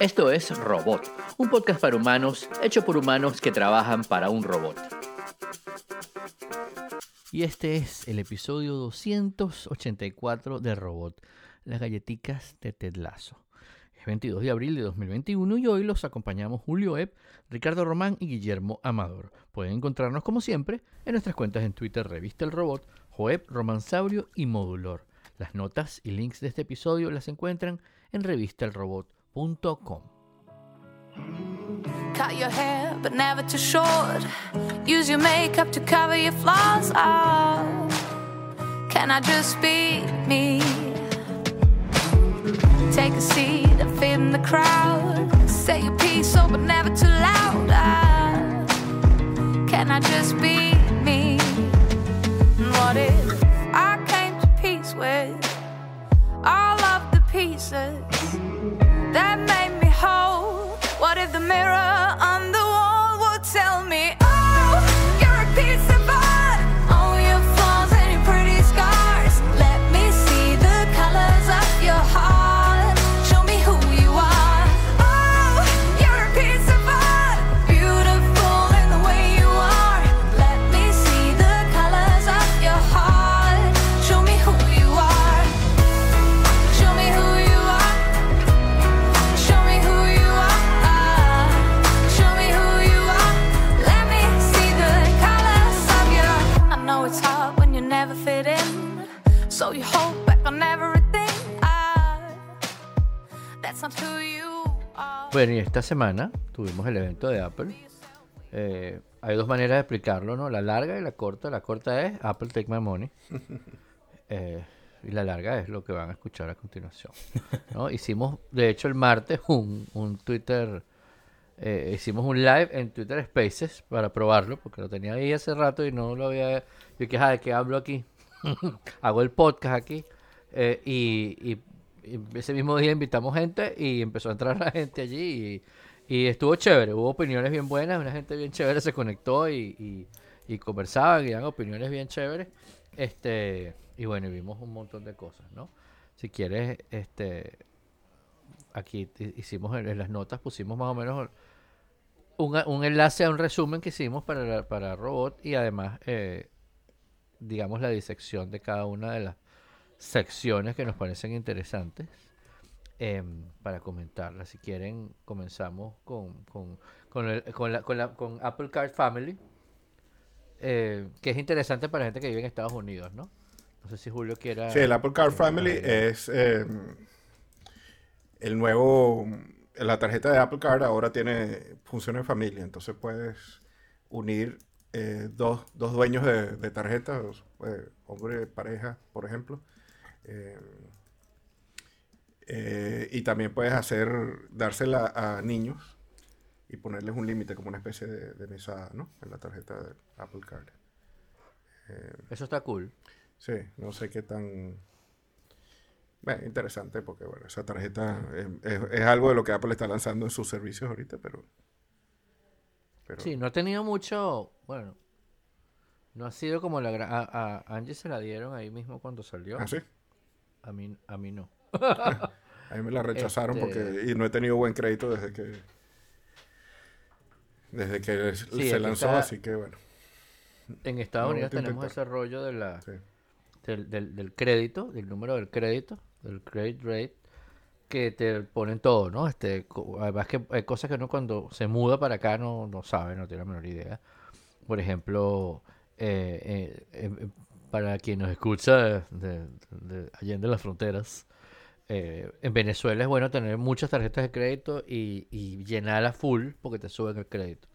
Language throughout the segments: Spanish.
Esto es Robot, un podcast para humanos hecho por humanos que trabajan para un robot. Y este es el episodio 284 de Robot, las galletitas de Ted Lasso. Es 22 de abril de 2021 y hoy los acompañamos Julio Epp, Ricardo Román y Guillermo Amador. Pueden encontrarnos como siempre en nuestras cuentas en Twitter Revista El Robot, Joep, Romansaurio y Modulor. Las notas y links de este episodio las encuentran en revistelrobot.com. Cut your hair, but never too short. Use your makeup to cover your flaws. Oh, can I just be me? Take a seat and fit in the crowd. Say your piece, oh, but never too loud. Oh, can I just be me? What if I came to peace with all of the pieces that Bueno, y esta semana tuvimos el evento de Apple. Eh, hay dos maneras de explicarlo, ¿no? La larga y la corta. La corta es Apple Take My Money. Eh, y la larga es lo que van a escuchar a continuación. ¿no? Hicimos, de hecho, el martes un, un Twitter. eh, hicimos un live en Twitter Spaces para probarlo, porque lo tenía ahí hace rato y no lo había. Yo dije, "Ah, ¿de qué hablo aquí? Hago el podcast aquí. Eh, y, y- ese mismo día invitamos gente y empezó a entrar la gente allí y, estuvo chévere. Hubo opiniones bien buenas, una gente bien chévere se conectó y, conversaban y daban opiniones bien chéveres. Este, y bueno, vimos un montón de cosas, ¿no? Si quieres, este, aquí hi- hicimos en, las notas, pusimos más o menos un, un enlace a un resumen que hicimos para, para Robot y además, eh, digamos, la disección de cada una de las secciones que nos parecen interesantes em, para comentarlas. Si quieren, comenzamos con, con, con, el- con la, con, la- con Apple Card Family, eh, que es interesante para gente que vive en Estados Unidos, ¿no? No sé si Julio quiera... Sí, el Apple Card eh, Family es eh, el nuevo. La tarjeta de Apple Card ahora tiene función en familia, entonces puedes unir eh, dos, dos dueños de, de tarjetas, eh, hombre, pareja, por ejemplo. Eh, eh, y también puedes hacer, dársela a niños y ponerles un límite como una especie de, de mesada, ¿no? En la tarjeta de Apple Card. Eso está cool. Sí, no sé qué tan... Bueno, interesante porque, bueno, esa tarjeta es, es- es algo de lo que Apple está lanzando en sus servicios ahorita, pero... pero Sí, no ha tenido mucho, bueno, no ha sido como la gran... A, a Angie se la dieron ahí mismo cuando salió. ¿Ah, sí? A mí, a mí no. A mí me la rechazaron Este- porque... Y no he tenido buen crédito desde que... Desde que Sí, se lanzó, está- así que bueno. En Estados No, Unidos tenemos ese rollo de la, Sí. del, del, del crédito, del número del crédito, del credit rate, que te ponen todo, ¿no? Este, además que hay cosas que uno cuando se muda para acá no, no sabe, no tiene la menor idea. Por ejemplo, eh, eh, eh, para quien nos escucha de, de, de Allende las Fronteras, eh, en Venezuela es bueno tener muchas tarjetas de crédito y, y llenarlas full porque te suben el crédito.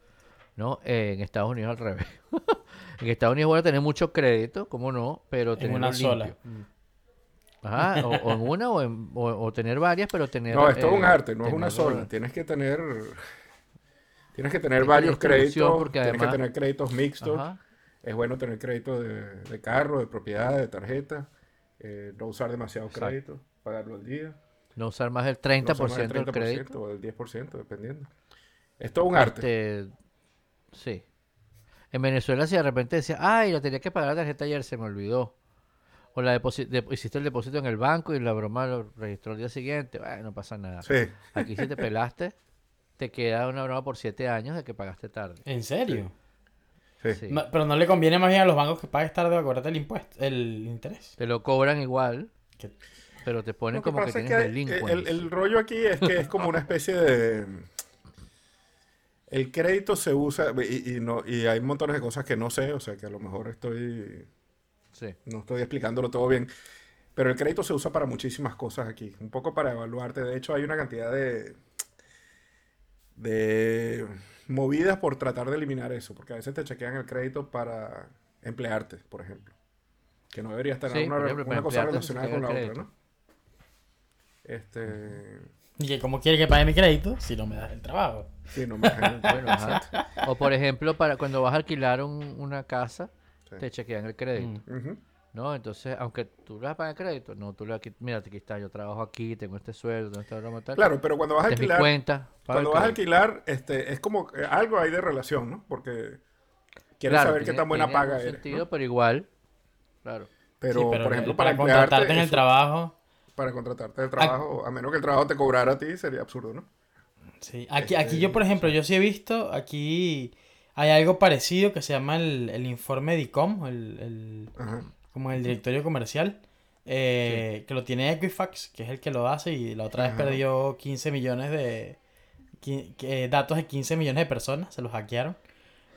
¿no? Eh, en Estados Unidos al revés. en Estados Unidos es bueno tener mucho crédito, ¿cómo no? Pero En tenerlo una sola. Ajá, o, o en una o, en- o- o tener varias, pero tener... No, es todo un eh, arte, no es una sola. Tienes que tener... Tienes que tener varios créditos, porque tienes que tener créditos mixtos. Ajá. Es bueno tener crédito de, de carro, de propiedad, de tarjeta. eh, no usar demasiado Exacto. crédito, pagarlo al día. No usar más del no 30% usar más del del crédito. o del 10%, dependiendo. Es todo un arte. Este, sí. En Venezuela si de repente decía, ay, lo tenía que pagar la tarjeta ayer, se me olvidó. o la de- hiciste el depósito en el banco y la broma lo registró el día siguiente, bueno, no pasa nada. Sí, Aquí si te pelaste, te queda una broma por siete años de que pagaste tarde. ¿En serio? sí. Sí. No, pero no le conviene más bien a los bancos que pagues tarde acuérdate el impuesto, el interés. Te lo cobran igual, Que- pero te ponen que como que es tienes que delincuencia. el, el rollo aquí es que es como una especie de... El crédito se usa, y, y no, y hay montones de cosas que no sé, o sea que a lo mejor estoy, Sí. no estoy explicándolo todo bien, pero el crédito se usa para muchísimas cosas aquí, un poco para evaluarte. De hecho, hay una cantidad de, de movidas por tratar de eliminar eso, porque a veces te chequean el crédito para emplearte, por ejemplo, que no debería estar Sí, una, ejemplo, una cosa relacionada con la otra, el ¿no? Este, Y que como quiere que pague mi crédito si no me das el trabajo. sí, no me dejan- Bueno, ajá. O por ejemplo, para cuando vas a alquilar un- una casa, Sí. te chequean el crédito. Ujú. ¿No? Entonces, aunque tú le vas a pagar crédito, no, tú le vas a mira, aquí está, yo trabajo aquí, tengo este sueldo, tengo esta broma tal. Claro, pero cuando vas a alquilar, cuenta. el cuando vas a alquilar, este, es como que algo hay de relación, ¿no? Porque quieres Claro, saber qué tiene- tan buena tiene paga eres, sentido, ¿no? pero igual, claro. Pero, Sí, por ejemplo, el- para, contratarte en el eso- trabajo. para contratarte de trabajo, a menos que el trabajo te cobrara a ti, sería absurdo, ¿no? Sí. Aquí, aquí yo, por ejemplo, yo sí he visto, aquí hay algo parecido que se llama el, el informe DICOM, el, el- Ajá. Como el directorio comercial, eh, que lo tiene Equifax, que es el que lo hace, y la otra vez Ajá. perdió 15 millones de que- datos de 15 millones de personas, se los hackearon.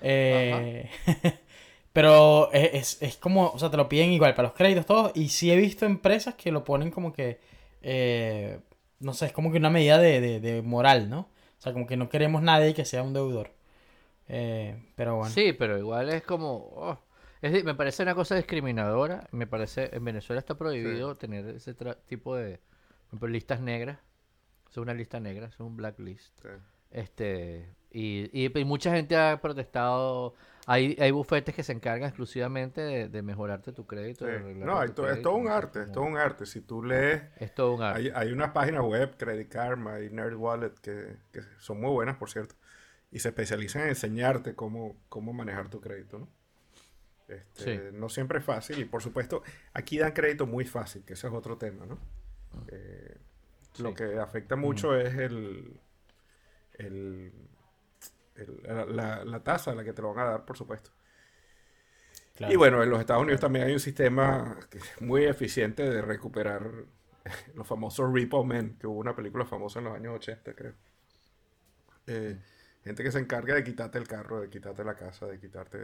Eh, pero es, es, es como, o sea, te lo piden igual para los créditos, todos, y sí he visto empresas que lo ponen como que, eh, no sé, es como que una medida de, de, de moral, ¿no? O sea, como que no queremos nadie que sea un deudor. Eh, pero bueno. Sí, pero igual es como... oh, es di- me parece una cosa discriminadora. Me parece... En Venezuela está prohibido tener ese tra- tipo de... Ejemplo, listas negras. Es una lista negra, es un blacklist. Sí. Este... Y, y, y mucha gente ha protestado. Hay, hay bufetes que se encargan exclusivamente de, de mejorarte tu crédito. Sí. No, hay tu to- es todo un arte, es todo un arte. Si tú lees, Es todo un arte. hay, hay unas páginas web, Credit Karma y Nerd Wallet, que, que son muy buenas, por cierto, y se especializan en enseñarte cómo, cómo manejar tu crédito, ¿no? Este, Sí. No siempre es fácil, y por supuesto, aquí dan crédito muy fácil, que ese es otro tema, ¿no? Eh, Lo que afecta mucho es el, el, el- la, la- la tasa a la que te lo van a dar, por supuesto. claro. Y bueno, en los Estados Unidos también hay un sistema muy eficiente de recuperar los famosos Repo Men, que hubo una película famosa en los años 80, creo. Eh, gente que se encarga de quitarte el carro, de quitarte la casa, de quitarte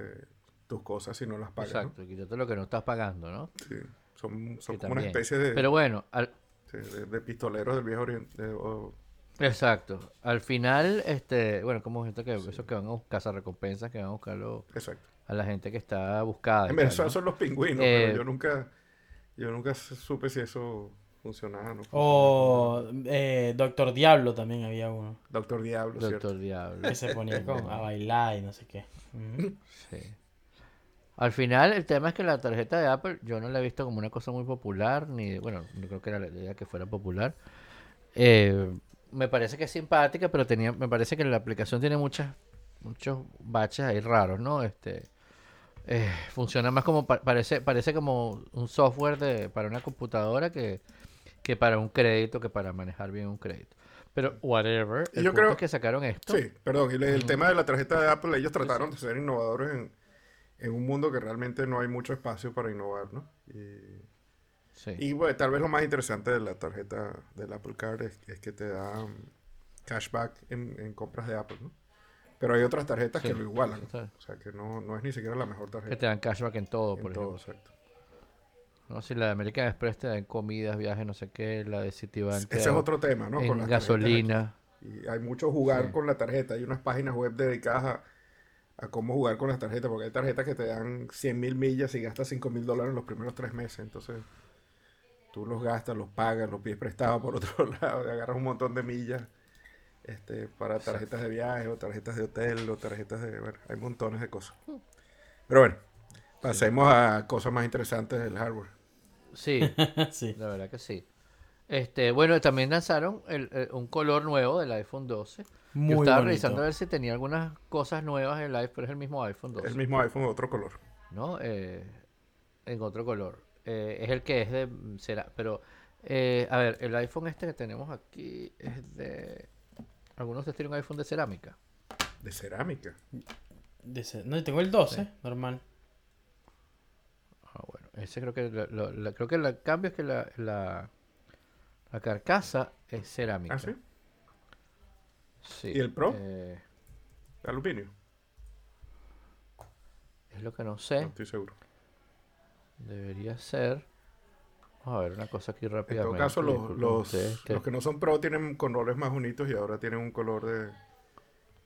tus cosas si no las pagas. ¿no? Exacto, quítate lo que no estás pagando, ¿no? Sí, son son como una especie de, Pero bueno, al, sí, de, de pistoleros del viejo oriente. de- exacto. Al final, este, bueno, como gente que, esos que van a buscar recompensas, que van a buscarlo exacto. a la gente que está buscada. En Venezuela ¿no? son los pingüinos, Eh, pero yo nunca, yo nunca supe si eso funcionaba o no. O eh, Doctor Diablo también había uno. Doctor Diablo, ¿cierto? Doctor Diablo. Que se ponía con- a bailar y no sé qué. Sí. Al final, el tema es que la tarjeta de Apple yo no la he visto como una cosa muy popular, ni, bueno, no creo que era la idea que fuera popular. Eh, me parece que es simpática, pero tenía, me parece que la aplicación tiene muchas, muchos baches ahí raros, ¿no? Este, eh, funciona más como, pa- parece, parece como un software de, para una computadora que, que para un crédito, que para manejar bien un crédito. Pero, whatever, el yo punto creo- es que sacaron esto. Sí, perdón. Y el tema de la tarjeta de Apple, ellos trataron de ser innovadores en, en un mundo que realmente no hay mucho espacio para innovar, ¿no? Y, Sí. y, bueno, tal vez lo más interesante de la tarjeta del Apple Card es, es que te da um, cashback en, en compras de Apple, ¿no? Pero hay otras tarjetas Sí, que lo igualan. O sea, que no, no es ni siquiera la mejor Que tarjeta. te dan cashback en todo, en por todo, ejemplo. exacto. No, si la de American Express te dan comidas, viajes, no sé qué, la de Citibank Ese es otro tema, ¿no? en Con gasolina. Y hay mucho jugar Sí. con la tarjeta. Hay unas páginas web dedicadas a, a cómo jugar con las tarjetas, porque hay tarjetas que te dan 100 mil millas y gastas 5 mil dólares en los primeros tres meses. Entonces, tú los gastas, los pagas, los pides prestados por otro lado, y agarras un montón de millas este, para tarjetas de viaje o tarjetas de hotel o tarjetas de... Bueno, hay montones de cosas. Pero bueno, pasemos a cosas más interesantes del hardware. Sí, sí. la verdad que sí. Este, bueno, también lanzaron el- el- un color nuevo del iPhone 12. Muy Yo estaba bonito. revisando a ver si tenía algunas cosas nuevas en el iPhone, pero es el mismo iPhone 12, El mismo iPhone, otro color. ¿no? Eh, en otro color. eh, es el que es de cera, pero eh, a ver, el iPhone este que tenemos aquí es de algunos de ustedes tienen un iPhone de cerámica. De cerámica. De ese- No, yo tengo el 12, normal. Ah, bueno, ese creo que lo- lo- la- creo que el cambio es que la, la, la carcasa es cerámica. ¿Ah, sí? Sí, ¿Y el Pro? eh, De aluminio. es lo que no No sé. estoy seguro. Debería ser. Vamos a ver una cosa aquí En rápidamente. todo caso, los, los, que- los que no son pro tienen colores más bonitos y ahora tienen un color de,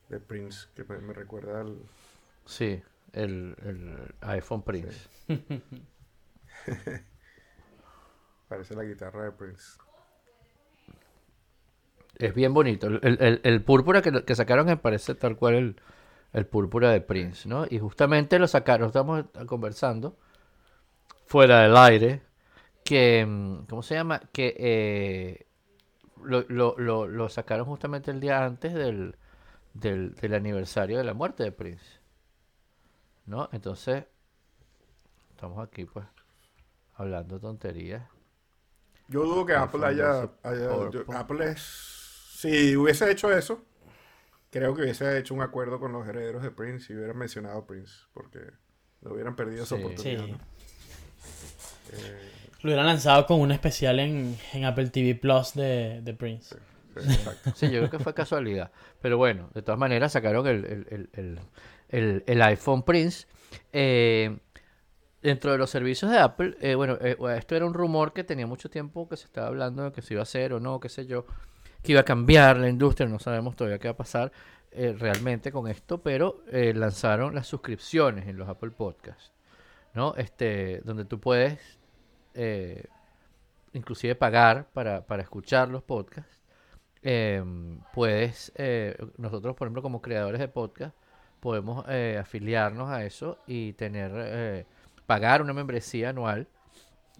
de Prince que me, me recuerda al... Sí, el, el iPhone Prince. Parece la guitarra de Prince. Es bien bonito. El, el- el- púrpura que, que sacaron me parece tal cual el, el púrpura de Prince, ¿no? Y justamente lo sacaron, estamos conversando fuera del aire, que, mm, ¿cómo se llama? Que eh, lo, lo- lo- lo sacaron justamente el día antes del, del, del aniversario de la muerte de Prince, ¿no? Entonces, estamos aquí pues hablando tonterías. Yo dudo que Apple haya... yo-. Apple es... Si hubiese hecho eso, creo que hubiese hecho un acuerdo con los herederos de Prince y hubieran mencionado a Prince, porque no hubieran perdido esa Sí. oportunidad. Sí. ¿no? Eh, Lo hubieran lanzado con un especial en, en Apple TV Plus de, de Prince. sí, exacto. Sí, yo creo que fue casualidad. Pero bueno, de todas maneras sacaron el, el- el- el- el- el iPhone Prince. Eh, dentro de los servicios de Apple, eh, bueno, eh, esto era un rumor que tenía mucho tiempo que se estaba hablando de que se iba a hacer o no, qué sé yo, que iba a cambiar la industria, no sabemos todavía qué va a pasar eh, realmente con esto, pero eh, lanzaron las suscripciones en los Apple Podcasts, ¿no? Este, donde tú puedes eh, inclusive pagar para, para escuchar los podcasts em, puedes, eh, nosotros por ejemplo como creadores de podcast, podemos eh, afiliarnos a eso y tener, eh, pagar una membresía anual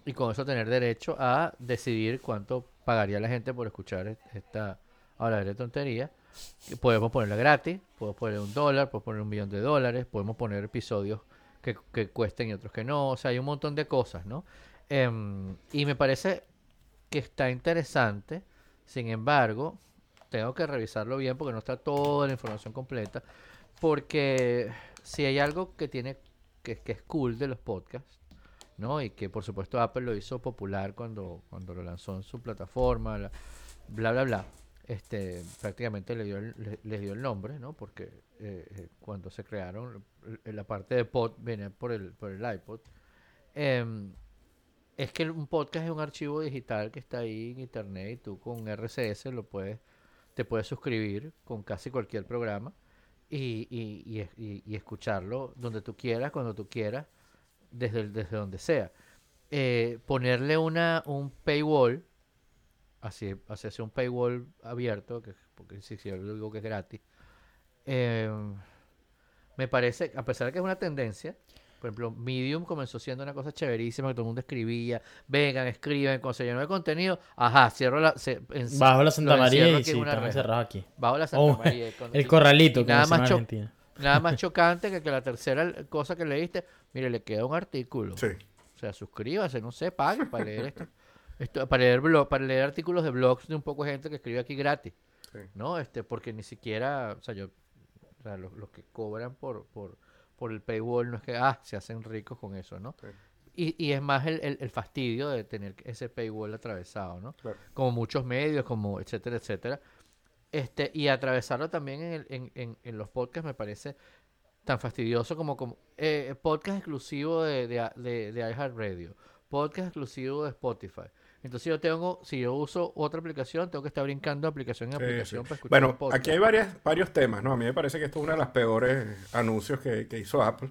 y con eso tener derecho a decidir cuánto pagaría la gente por escuchar e- esta hablar de tontería. Podemos ponerla gratis, podemos poner un dólar, podemos poner un millón de dólares, podemos poner episodios que, que cuesten y otros que no, o sea, hay un montón de cosas, ¿no? Em, y me parece que está interesante, sin embargo, tengo que revisarlo bien porque no está toda la información completa, porque si hay algo que tiene, que, que es cool de los podcasts, ¿no? Y que por supuesto Apple lo hizo popular cuando, cuando lo lanzó en su plataforma, la- bla, bla, bla. Este, prácticamente le dio el, le, le dio el nombre, ¿no? Porque eh, eh, cuando se crearon, eh, la parte de pod venía por el, por el iPod. Em, es que un podcast es un archivo digital que está ahí en internet y tú con RCS lo puedes, te puedes suscribir con casi cualquier programa y, y- y escucharlo donde tú quieras, cuando tú quieras, desde, desde donde sea. Eh, ponerle una, un paywall, así, hacerse un paywall abierto, que, porque si, si yo digo que es gratis, eh, me parece, a pesar de que es una tendencia, por ejemplo, Medium comenzó siendo una cosa chéverísima que todo el mundo escribía, vengan, escriben, cuando se llenó de contenido, ajá, cierro la... se- en- Bajo la Santa María y sí, encerrados aquí. Bajo la Santa Oh, María. el corralito, como nada más en Argentina. Nada más chocante que, que la tercera cosa que leíste, mire, le queda un artículo. Sí. O sea, suscríbase, no sé, pague para leer esto. esto para leer blog, para leer artículos de blogs de un poco de gente que escribe aquí gratis. Sí. ¿No? Este, porque ni siquiera, o sea, yo, o sea, los, los que cobran por, por, por el paywall no es que, ah, se hacen ricos con eso, ¿no? Sí. Y, y es más el, el- el fastidio de tener ese paywall atravesado, ¿no? Claro. Como muchos medios, como etcétera, etcétera. Este, y atravesarlo también en, el- en, en, en los podcasts me parece tan fastidioso como, como eh, podcast exclusivo de, de, de, de iHeartRadio, podcast exclusivo de Spotify. Entonces yo tengo, si yo uso otra aplicación, tengo que estar brincando aplicación en Sí, aplicación sí. para escuchar Bueno, podcast. aquí hay varias, varios temas, ¿no? A mí me parece que esto es uno de los peores anuncios que, que hizo Apple.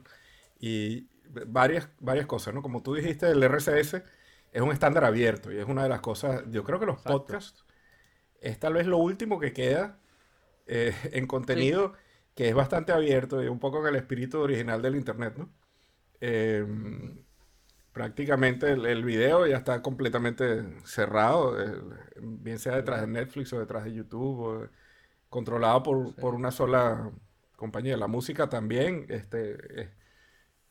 Y varias, varias cosas, ¿no? Como tú dijiste, el RCS es un estándar abierto y es una de las cosas, yo creo que los Exacto. podcasts es tal vez lo último que queda eh, en contenido que es bastante abierto y un poco en el espíritu original del Internet, ¿no? Eh, prácticamente el, el video ya está completamente cerrado, eh, bien sea detrás de Netflix o detrás de YouTube, o, controlado por, por una sola compañía. La música también, este, eh,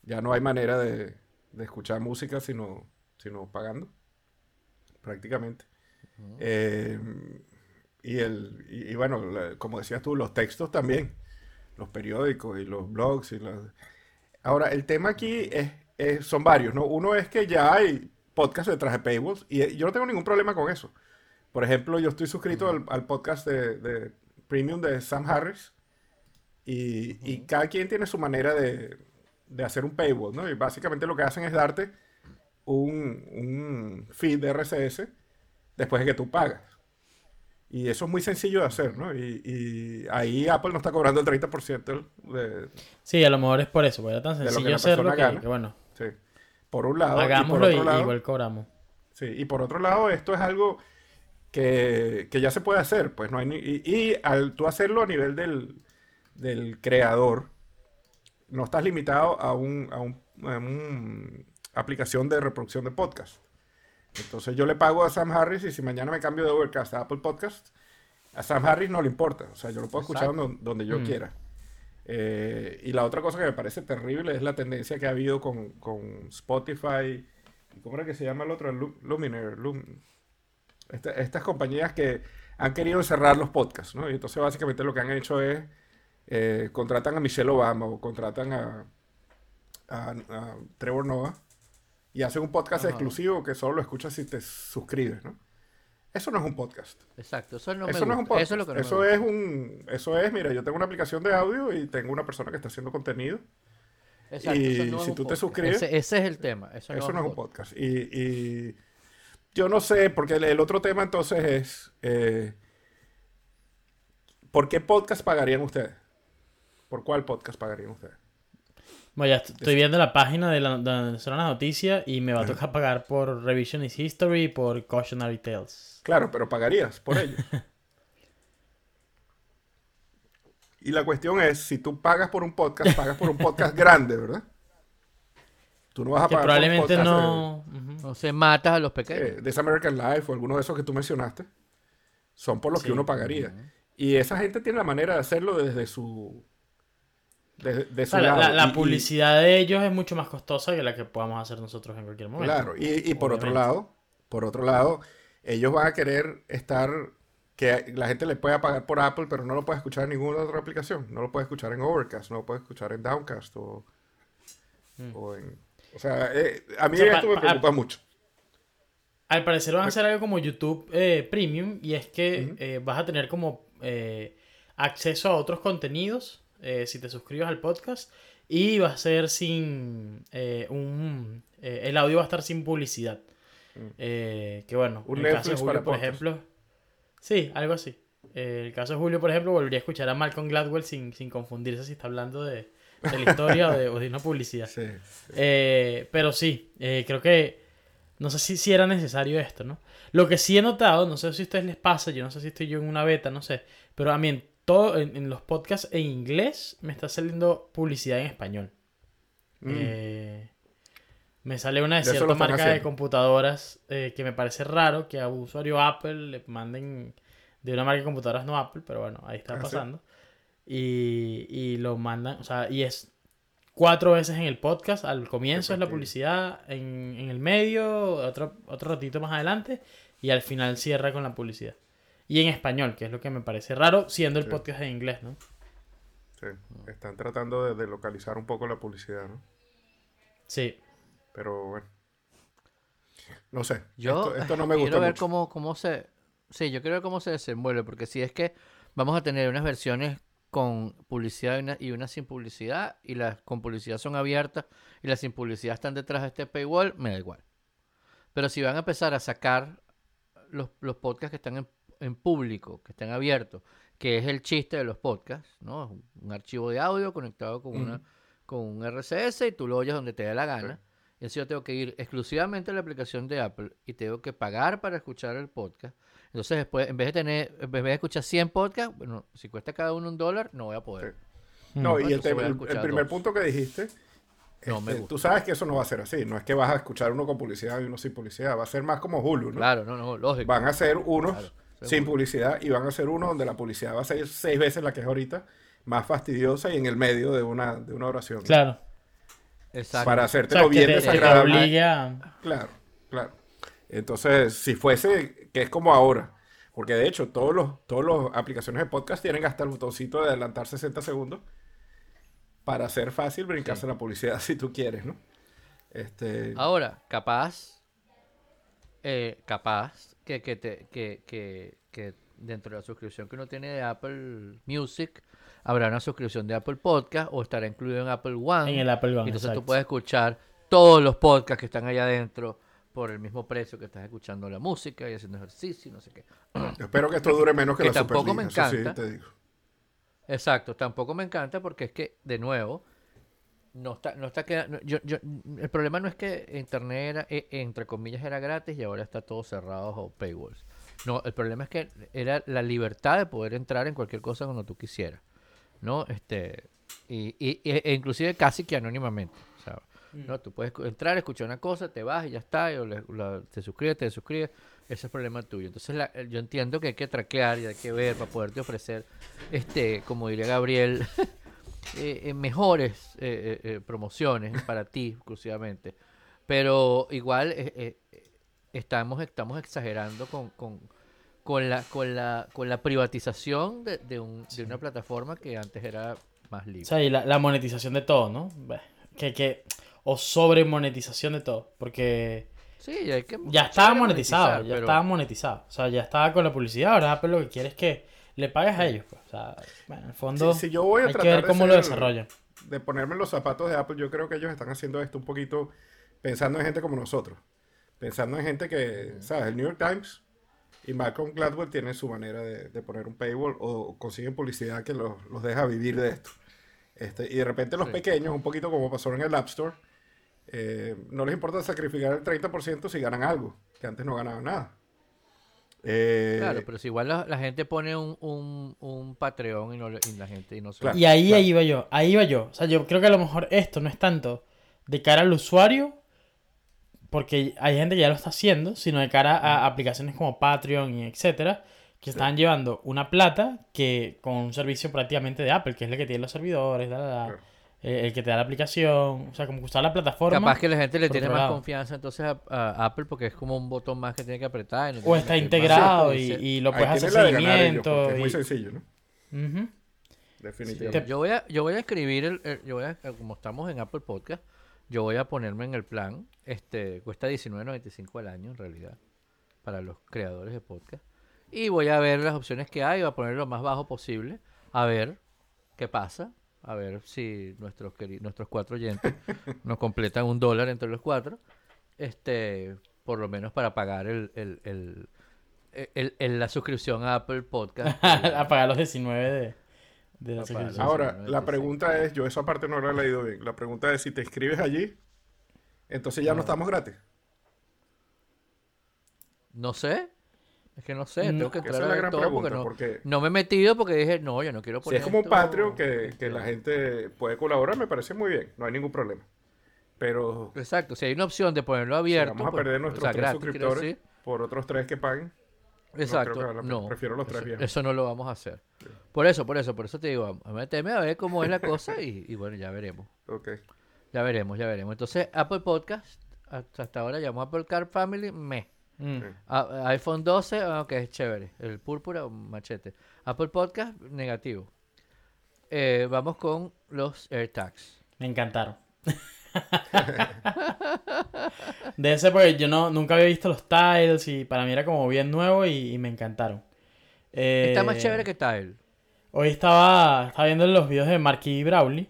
ya no hay manera de, de escuchar música sino sino pagando, prácticamente. Eh, y, el, y, y bueno, la- como decías tú, los textos también, los periódicos y los blogs. Y las... Ahora, el tema aquí es, es- son varios, ¿no? Uno es que ya hay podcasts detrás de paywalls y yo no tengo ningún problema con eso. Por ejemplo, yo estoy suscrito al, al podcast de, de Premium de Sam Harris y, y cada quien tiene su manera de, de hacer un paywall, ¿no? Y básicamente lo que hacen es darte un, un feed de RSS después de que tú pagas. Y eso es muy sencillo de hacer, ¿no? Y, y ahí Apple no está cobrando el 30% de, Sí, a lo mejor es por eso, porque era tan lo que sencillo la hacerlo persona que, gana. que, bueno, sí. Por un lado, y por hagámoslo y, otro lado, igual cobramos. Sí, y por otro lado, esto es algo que, que ya se puede hacer, pues no hay ni- y, y al tú hacerlo a nivel del, del creador, no estás limitado a un, a un, a un aplicación de reproducción de podcast. Entonces yo le pago a Sam Harris y si mañana me cambio de Overcast a Apple Podcast, a Sam Harris no le importa. O sea, yo lo puedo escuchar donde, donde yo Mm. quiera. Eh, y la otra cosa que me parece terrible es la tendencia que ha habido con, con Spotify. ¿y ¿Cómo era que se llama el otro? Lu- Luminar. Lum- esta- estas compañías que han querido cerrar los podcasts, ¿no? Y entonces básicamente lo que han hecho es eh, contratan a Michelle Obama o contratan a, a- a Trevor Noah y hacen un podcast Ajá. exclusivo que solo lo escuchas si te suscribes, ¿no? Eso no es un podcast. Exacto, eso no me eso no es un podcast. Eso es lo que no me Eso gusta. es un, eso es, mira, yo tengo una aplicación de audio y tengo una persona que está haciendo contenido. Exacto, y eso no es si un tú te suscribes, Ese, ese es el tema. Eso, Eso no es un podcast. Y, y yo no sé, porque el, el otro tema entonces es, eh, ¿por qué podcast pagarían ustedes? ¿Por cuál podcast pagarían ustedes? Bueno, ya estoy viendo la página de la, donde son las noticias y me va a tocar pagar por Revisionist History y por Cautionary Tales. Claro, pero pagarías por ellos. Y la cuestión es, si tú pagas por un podcast, pagas por un podcast grande, ¿verdad? Tú no vas a Que pagar por un probablemente podcast de- no... No se matas a los pequeños. eh, This American Life o alguno de esos que tú mencionaste, son por los Sí. que uno pagaría. Y esa gente tiene la manera de hacerlo desde su... Desde, de O su sea, la, lado. la- la Y- y- publicidad de ellos es mucho más costosa que la que podamos hacer nosotros en cualquier momento. Claro, y, y por otro lado, por otro lado, ellos van a querer estar, que la gente le pueda pagar por Apple, pero no lo puede escuchar en ninguna otra aplicación. No lo puede escuchar en Overcast, no lo puede escuchar en Downcast o, o en... O sea, eh, a mí Mm. O sea, esto me pa- preocupa mucho. Al parecer van a hacer algo como YouTube eh, Premium y es que eh, vas a tener como acceso a otros contenidos eh, si te suscribes al podcast y va a ser sin eh, un... eh, el audio va a estar sin publicidad. Mm. Que bueno, Un el caso de Julio, por ejemplo... Sí, algo así. El caso de Julio, por ejemplo, volvería a escuchar a Malcolm Gladwell sin, sin confundirse si está hablando de, de la historia o, de, o de una publicidad. Sí. Pero sí, creo que no sé si, si era necesario esto, ¿no? Lo que sí he notado, no sé si a ustedes les pasa, yo no sé si estoy yo en una beta, no sé, pero a mí todo, en, en los podcasts en inglés me está saliendo publicidad en español. Mm. Eh, me sale una de Ya cierta marca de haciendo. computadoras eh, que me parece raro que a un usuario Apple le manden de una marca de computadoras no Apple, pero bueno, ahí está Ah, sí. pasando. Y, y lo mandan, o sea, y es cuatro veces en el podcast, al comienzo es la publicidad, en, en el medio, otro, otro ratito más adelante, y al final cierra con la publicidad. Y en español, que es lo que me parece raro, siendo el Sí. podcast en inglés, ¿no? Sí. Están tratando de, de localizar un poco la publicidad, ¿no? Sí. Pero bueno. No sé. Yo esto, esto no me gusta quiero ver mucho. cómo, cómo se... Sí, yo quiero ver cómo se desenvuelve, porque si es que vamos a tener unas versiones con publicidad y una, y una sin publicidad, y las con publicidad son abiertas, y las sin publicidad están detrás de este paywall, me da igual. Pero si van a empezar a sacar los, los podcasts que están en, en público, que están abiertos, que es el chiste de los podcasts, ¿no? Un- Un archivo de audio conectado con, una, con un RSS y tú lo oyes donde te dé la gana. Y así yo tengo que ir exclusivamente a la aplicación de Apple y tengo que pagar para escuchar el podcast. Entonces después, en vez de tener, en vez de escuchar 100 podcasts, bueno, si cuesta cada uno un dólar, no voy a poder. No, y el, tema- el- el primer dos. punto que dijiste, No me este, gusta. tú sabes que eso no va a ser así. No es que vas a escuchar uno con publicidad y uno sin publicidad. Va a ser más como Hulu, ¿no? Claro, no, no, lógico. Van a ser unos Claro, sin publicidad y van a ser unos donde la publicidad va a ser seis veces la que es ahorita, más fastidiosa y en el medio de una, de una oración. Claro. Exacto. Para O hacértelo sea, que bien te, te desagradable. obliga Claro. Claro. Entonces, si fuese, que es como ahora, porque de hecho todos los, todas las aplicaciones de podcast tienen hasta el botoncito de adelantar 60 segundos para hacer fácil brincarse la publicidad si tú quieres, ¿no? Este, Ahora, capaz, eh, capaz que, que, te- que, que, que dentro de la suscripción que uno tiene de Apple Music, habrá una suscripción de Apple Podcast o estará incluido en Apple One. En el Apple One, Y Entonces tú exacto. puedes escuchar todos los podcasts que están allá adentro por el mismo precio que estás escuchando la música y haciendo ejercicio y no sé qué. yo espero que esto dure menos que, Que la tampoco me Superliga, eso sí encanta. te digo. Exacto, tampoco me encanta porque es que, de nuevo, no está, no está quedando. Yo, yo, el problema no es que Internet era, e- entre comillas, era gratis y ahora está todo cerrado o paywalls. No, el problema es que era la libertad de poder entrar en cualquier cosa cuando tú quisieras. ¿No? Este. Y, y- e inclusive casi que anónimamente. ¿sabes? ¿No? Tú puedes entrar, escuchar una cosa, te vas y ya está, y la- te suscribes, te suscribes, ese es el problema tuyo. Entonces la- yo entiendo que hay que traquear y hay que ver para poderte ofrecer, este, como diría Gabriel, eh, eh, mejores eh, promociones para ti exclusivamente. Pero igual estamos, estamos exagerando con, con, con la, con la, con la privatización de, de, un- de una plataforma que antes era más libre. O sea, y la, la monetización de todo, ¿no? Que, que, o sobre monetización de todo. Porque Sí, hay que ya estaba monetizado, ya pero- estaba monetizado. O sea, ya estaba con la publicidad. Ahora Apple lo que quiere es que le pagues a ellos. Pues. O sea, bueno, en el fondo Si, si yo voy a hay que tratar ver de cómo lo desarrollan. de ponerme los zapatos de Apple, yo creo que ellos están haciendo esto un poquito pensando en gente como nosotros. Pensando en gente que, ¿sabes? El New York Times y Malcolm Gladwell tienen su manera de, de poner un paywall o consiguen publicidad que los, los deja vivir de esto. Este, y de repente los Sí. pequeños, un poquito como pasó en el App Store, eh, no les importa sacrificar el 30% si ganan algo, que antes no ganaban nada. Eh, Claro, pero si igual la, la gente pone un, un, un Patreon y, no, le- y la gente y no se Claro. Y ahí, claro. ahí iba yo, ahí iba yo. O sea, yo creo que a lo mejor esto no es tanto de cara al usuario, porque hay gente que ya lo está haciendo, sino de cara a aplicaciones como Patreon y etcétera, que están llevando una plata que con un servicio prácticamente de Apple, que es el que tiene los servidores, la, la, la, Claro. Eh, el que te da la aplicación, o sea, como que usar la plataforma. Capaz que la gente le tiene más lado. confianza entonces a, a Apple porque es como un botón más que tiene que apretar. y no O está integrado y, y lo ahí puedes hacer ganar ellos, seguimiento. porque es muy y- sencillo, ¿no? Ujú. Definitivamente. Yo voy a, yo voy a escribir, el, el- yo voy a, como estamos en Apple Podcast, yo voy a ponerme en el plan, este, cuesta $19.95 al año en realidad, para los creadores de podcast. Y voy a ver las opciones que hay, voy a poner lo más bajo posible, a ver qué pasa, a ver si nuestros, nuestros cuatro oyentes nos completan un dólar entre los cuatro, este, por lo menos para pagar el, el, el- el- el- la suscripción a Apple Podcast. a pagar los 19 de, de la suscripción. Ahora, 95. la pregunta es, yo esa parte no la he leído bien. La pregunta es si te inscribes allí, entonces ya no estamos gratis. No sé. Es que no sé, No, tengo que entrar a la ver todo porque no, porque no me he metido porque dije, no, yo no quiero si poner es como Patreon que, que la gente puede colaborar, me parece muy bien, no hay ningún problema. Pero Exacto, si hay una opción de ponerlo si abierto. vamos a pues, perder o nuestros sea, tres gratis, suscriptores por otros tres que paguen, Exacto, no. Prefiero los tres viejos. eso no lo vamos a hacer. Por eso, por eso, por eso te digo, a meterme a ver cómo es la cosa y, y bueno, ya veremos. ok. Ya veremos, ya veremos. Entonces, Apple Podcast, hasta, hasta ahora llamó Apple Car Family, me. Mm. A- iPhone 12, ah, ok, es chévere. El púrpura, machete. Apple Podcast, negativo. Eh, vamos con los AirTags. Me encantaron. De ese, porque yo no, nunca había visto los tiles y para mí era como bien nuevo y, y me encantaron. Está más Eh, chévere que Tile. Hoy estaba, estaba viendo los videos de Marky Brawley.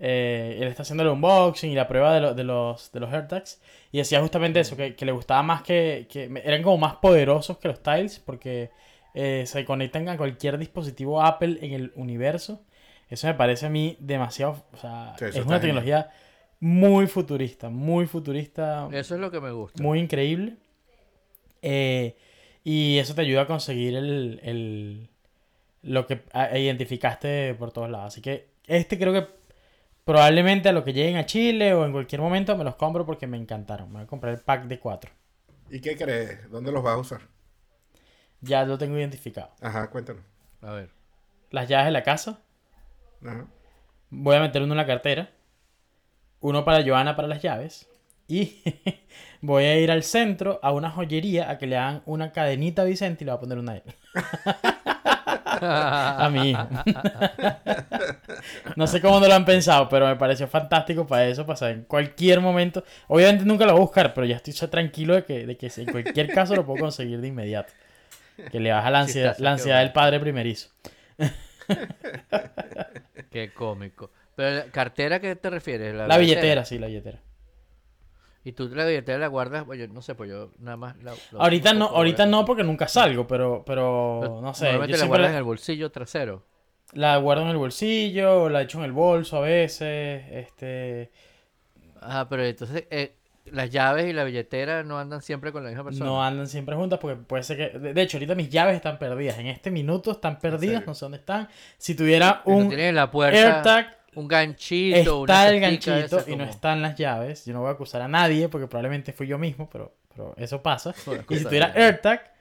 Eh, él está haciendo el unboxing y la prueba de, lo- de los, de los AirTags. Y decía justamente eso, que, que le gustaba más que, que eran como más poderosos que los Tiles porque eh, se conectan a cualquier dispositivo Apple en el universo. Eso me parece a mí demasiado, o sea, Sí, es una genial. tecnología muy futurista, muy futurista, Eso es lo que me gusta. muy increíble. Eh, y eso te ayuda a conseguir el, el- lo que a- identificaste por todos lados. Así que este creo que probablemente a lo que lleguen a Chile o en cualquier momento me los compro porque me encantaron. Me voy a comprar el pack de cuatro. ¿Y qué crees? ¿Dónde los vas a usar? Ya lo tengo identificado. Ajá, cuéntanos. A ver. Las llaves de la casa. Ajá. Voy a meter uno en la cartera. Uno para Joana para las llaves. Y voy a ir al centro, a una joyería, a que le hagan una cadenita a Vicente y le voy a poner una a él. a hijo. no sé cómo no lo han pensado, pero me pareció fantástico para eso, pasar en cualquier momento. Obviamente nunca lo voy a buscar, pero ya estoy tranquilo de que, de que en cualquier caso lo puedo conseguir de inmediato. Que le baja la ansiedad, la ansiedad del padre primerizo. Qué cómico. Pero cartera, ¿a qué te refieres? La billetera, sí, la billetera. Y tú la billetera la guardas, pues yo no sé, pues yo nada más la... la Ahorita no, ahorita no porque nunca salgo, pero, pero Pero no sé. Yo Normalmente la siempre guardas la, en el bolsillo trasero. la guardo en el bolsillo, la echo en el bolso a veces, este... Ajá, pero entonces eh, las llaves y la billetera no andan siempre con la misma persona. No andan siempre juntas porque puede ser que... De hecho, ahorita mis llaves están perdidas. En este minuto están perdidas, no sé dónde están. Si tuviera no un la puerta AirTag, un ganchito, una está el ganchito y no están las llaves. Yo no voy a acusar a nadie porque probablemente fui yo mismo, pero, pero eso pasa. Y si tuviera. AirTag,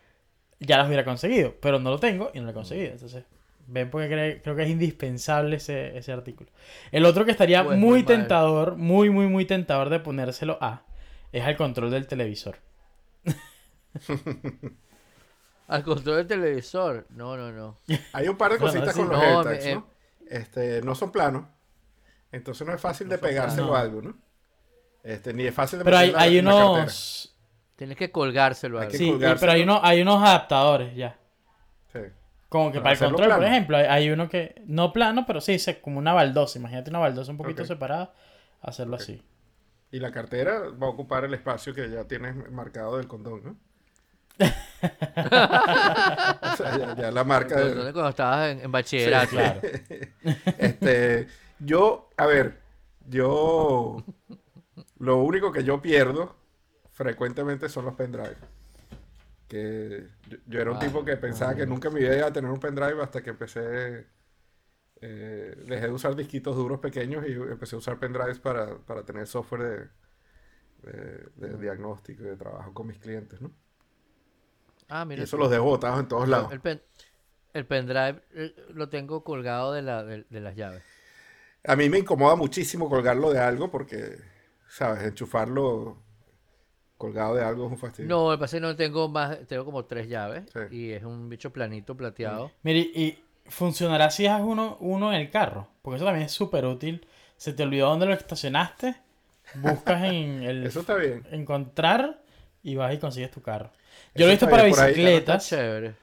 ya las hubiera conseguido. Pero no lo tengo y no lo he conseguido. Entonces, ven porque cre- creo que es indispensable ese, ese artículo. El otro que estaría Pues, muy tentador, muy, muy, muy tentador de ponérselo a, es al control del televisor. Al control del televisor. No, no, no. Hay un par de cositas sí. con los No, AirTags, me- ¿no? Este, no son planos. Entonces no es fácil No de pegárselo a algo, ¿no? Este, ni es fácil de Pero hay, hay la- unos... Tienes que colgárselo a alguien. Sí, colgárselo. pero hay, unos, hay unos adaptadores ya. Sí. Como que Para para el control, por ejemplo, hay, hay uno que... No plano, pero sí, se- como una baldosa. Imagínate una baldosa un poquito separada. Hacerlo así. Y la cartera va a ocupar el espacio que ya tienes marcado del condón, ¿no? o sea, ya, ya la marca de... Cuando estabas en, en bachillerato. Claro. Este, yo, a ver, yo, lo único que yo pierdo frecuentemente son los pendrive. Que yo, yo era un Ah. tipo que pensaba que nunca en mi vida iba a tener un pendrive hasta que empecé, eh, dejé de usar disquitos duros pequeños y empecé a usar pendrives para, para tener software de, de- de diagnóstico y de trabajo con mis clientes, ¿no? Ah, Y mira. eso tú. los dejo botados en todos lados. El, pen- el pendrive eh, lo tengo colgado de, la, de, de las llaves. A mí me incomoda muchísimo colgarlo de algo porque, ¿sabes? Enchufarlo colgado de algo es un fastidio. No, el pase no tengo más, tengo como tres llaves Sí. y es un bicho planito plateado. Mire, y funcionará si dejas uno, uno en el carro. Porque eso también es súper útil. Se te olvidó dónde lo estacionaste. Buscas en el Eso está bien. encontrar y vas y consigues tu carro. Eso Yo lo he visto para ahí. Bicicletas. chévere.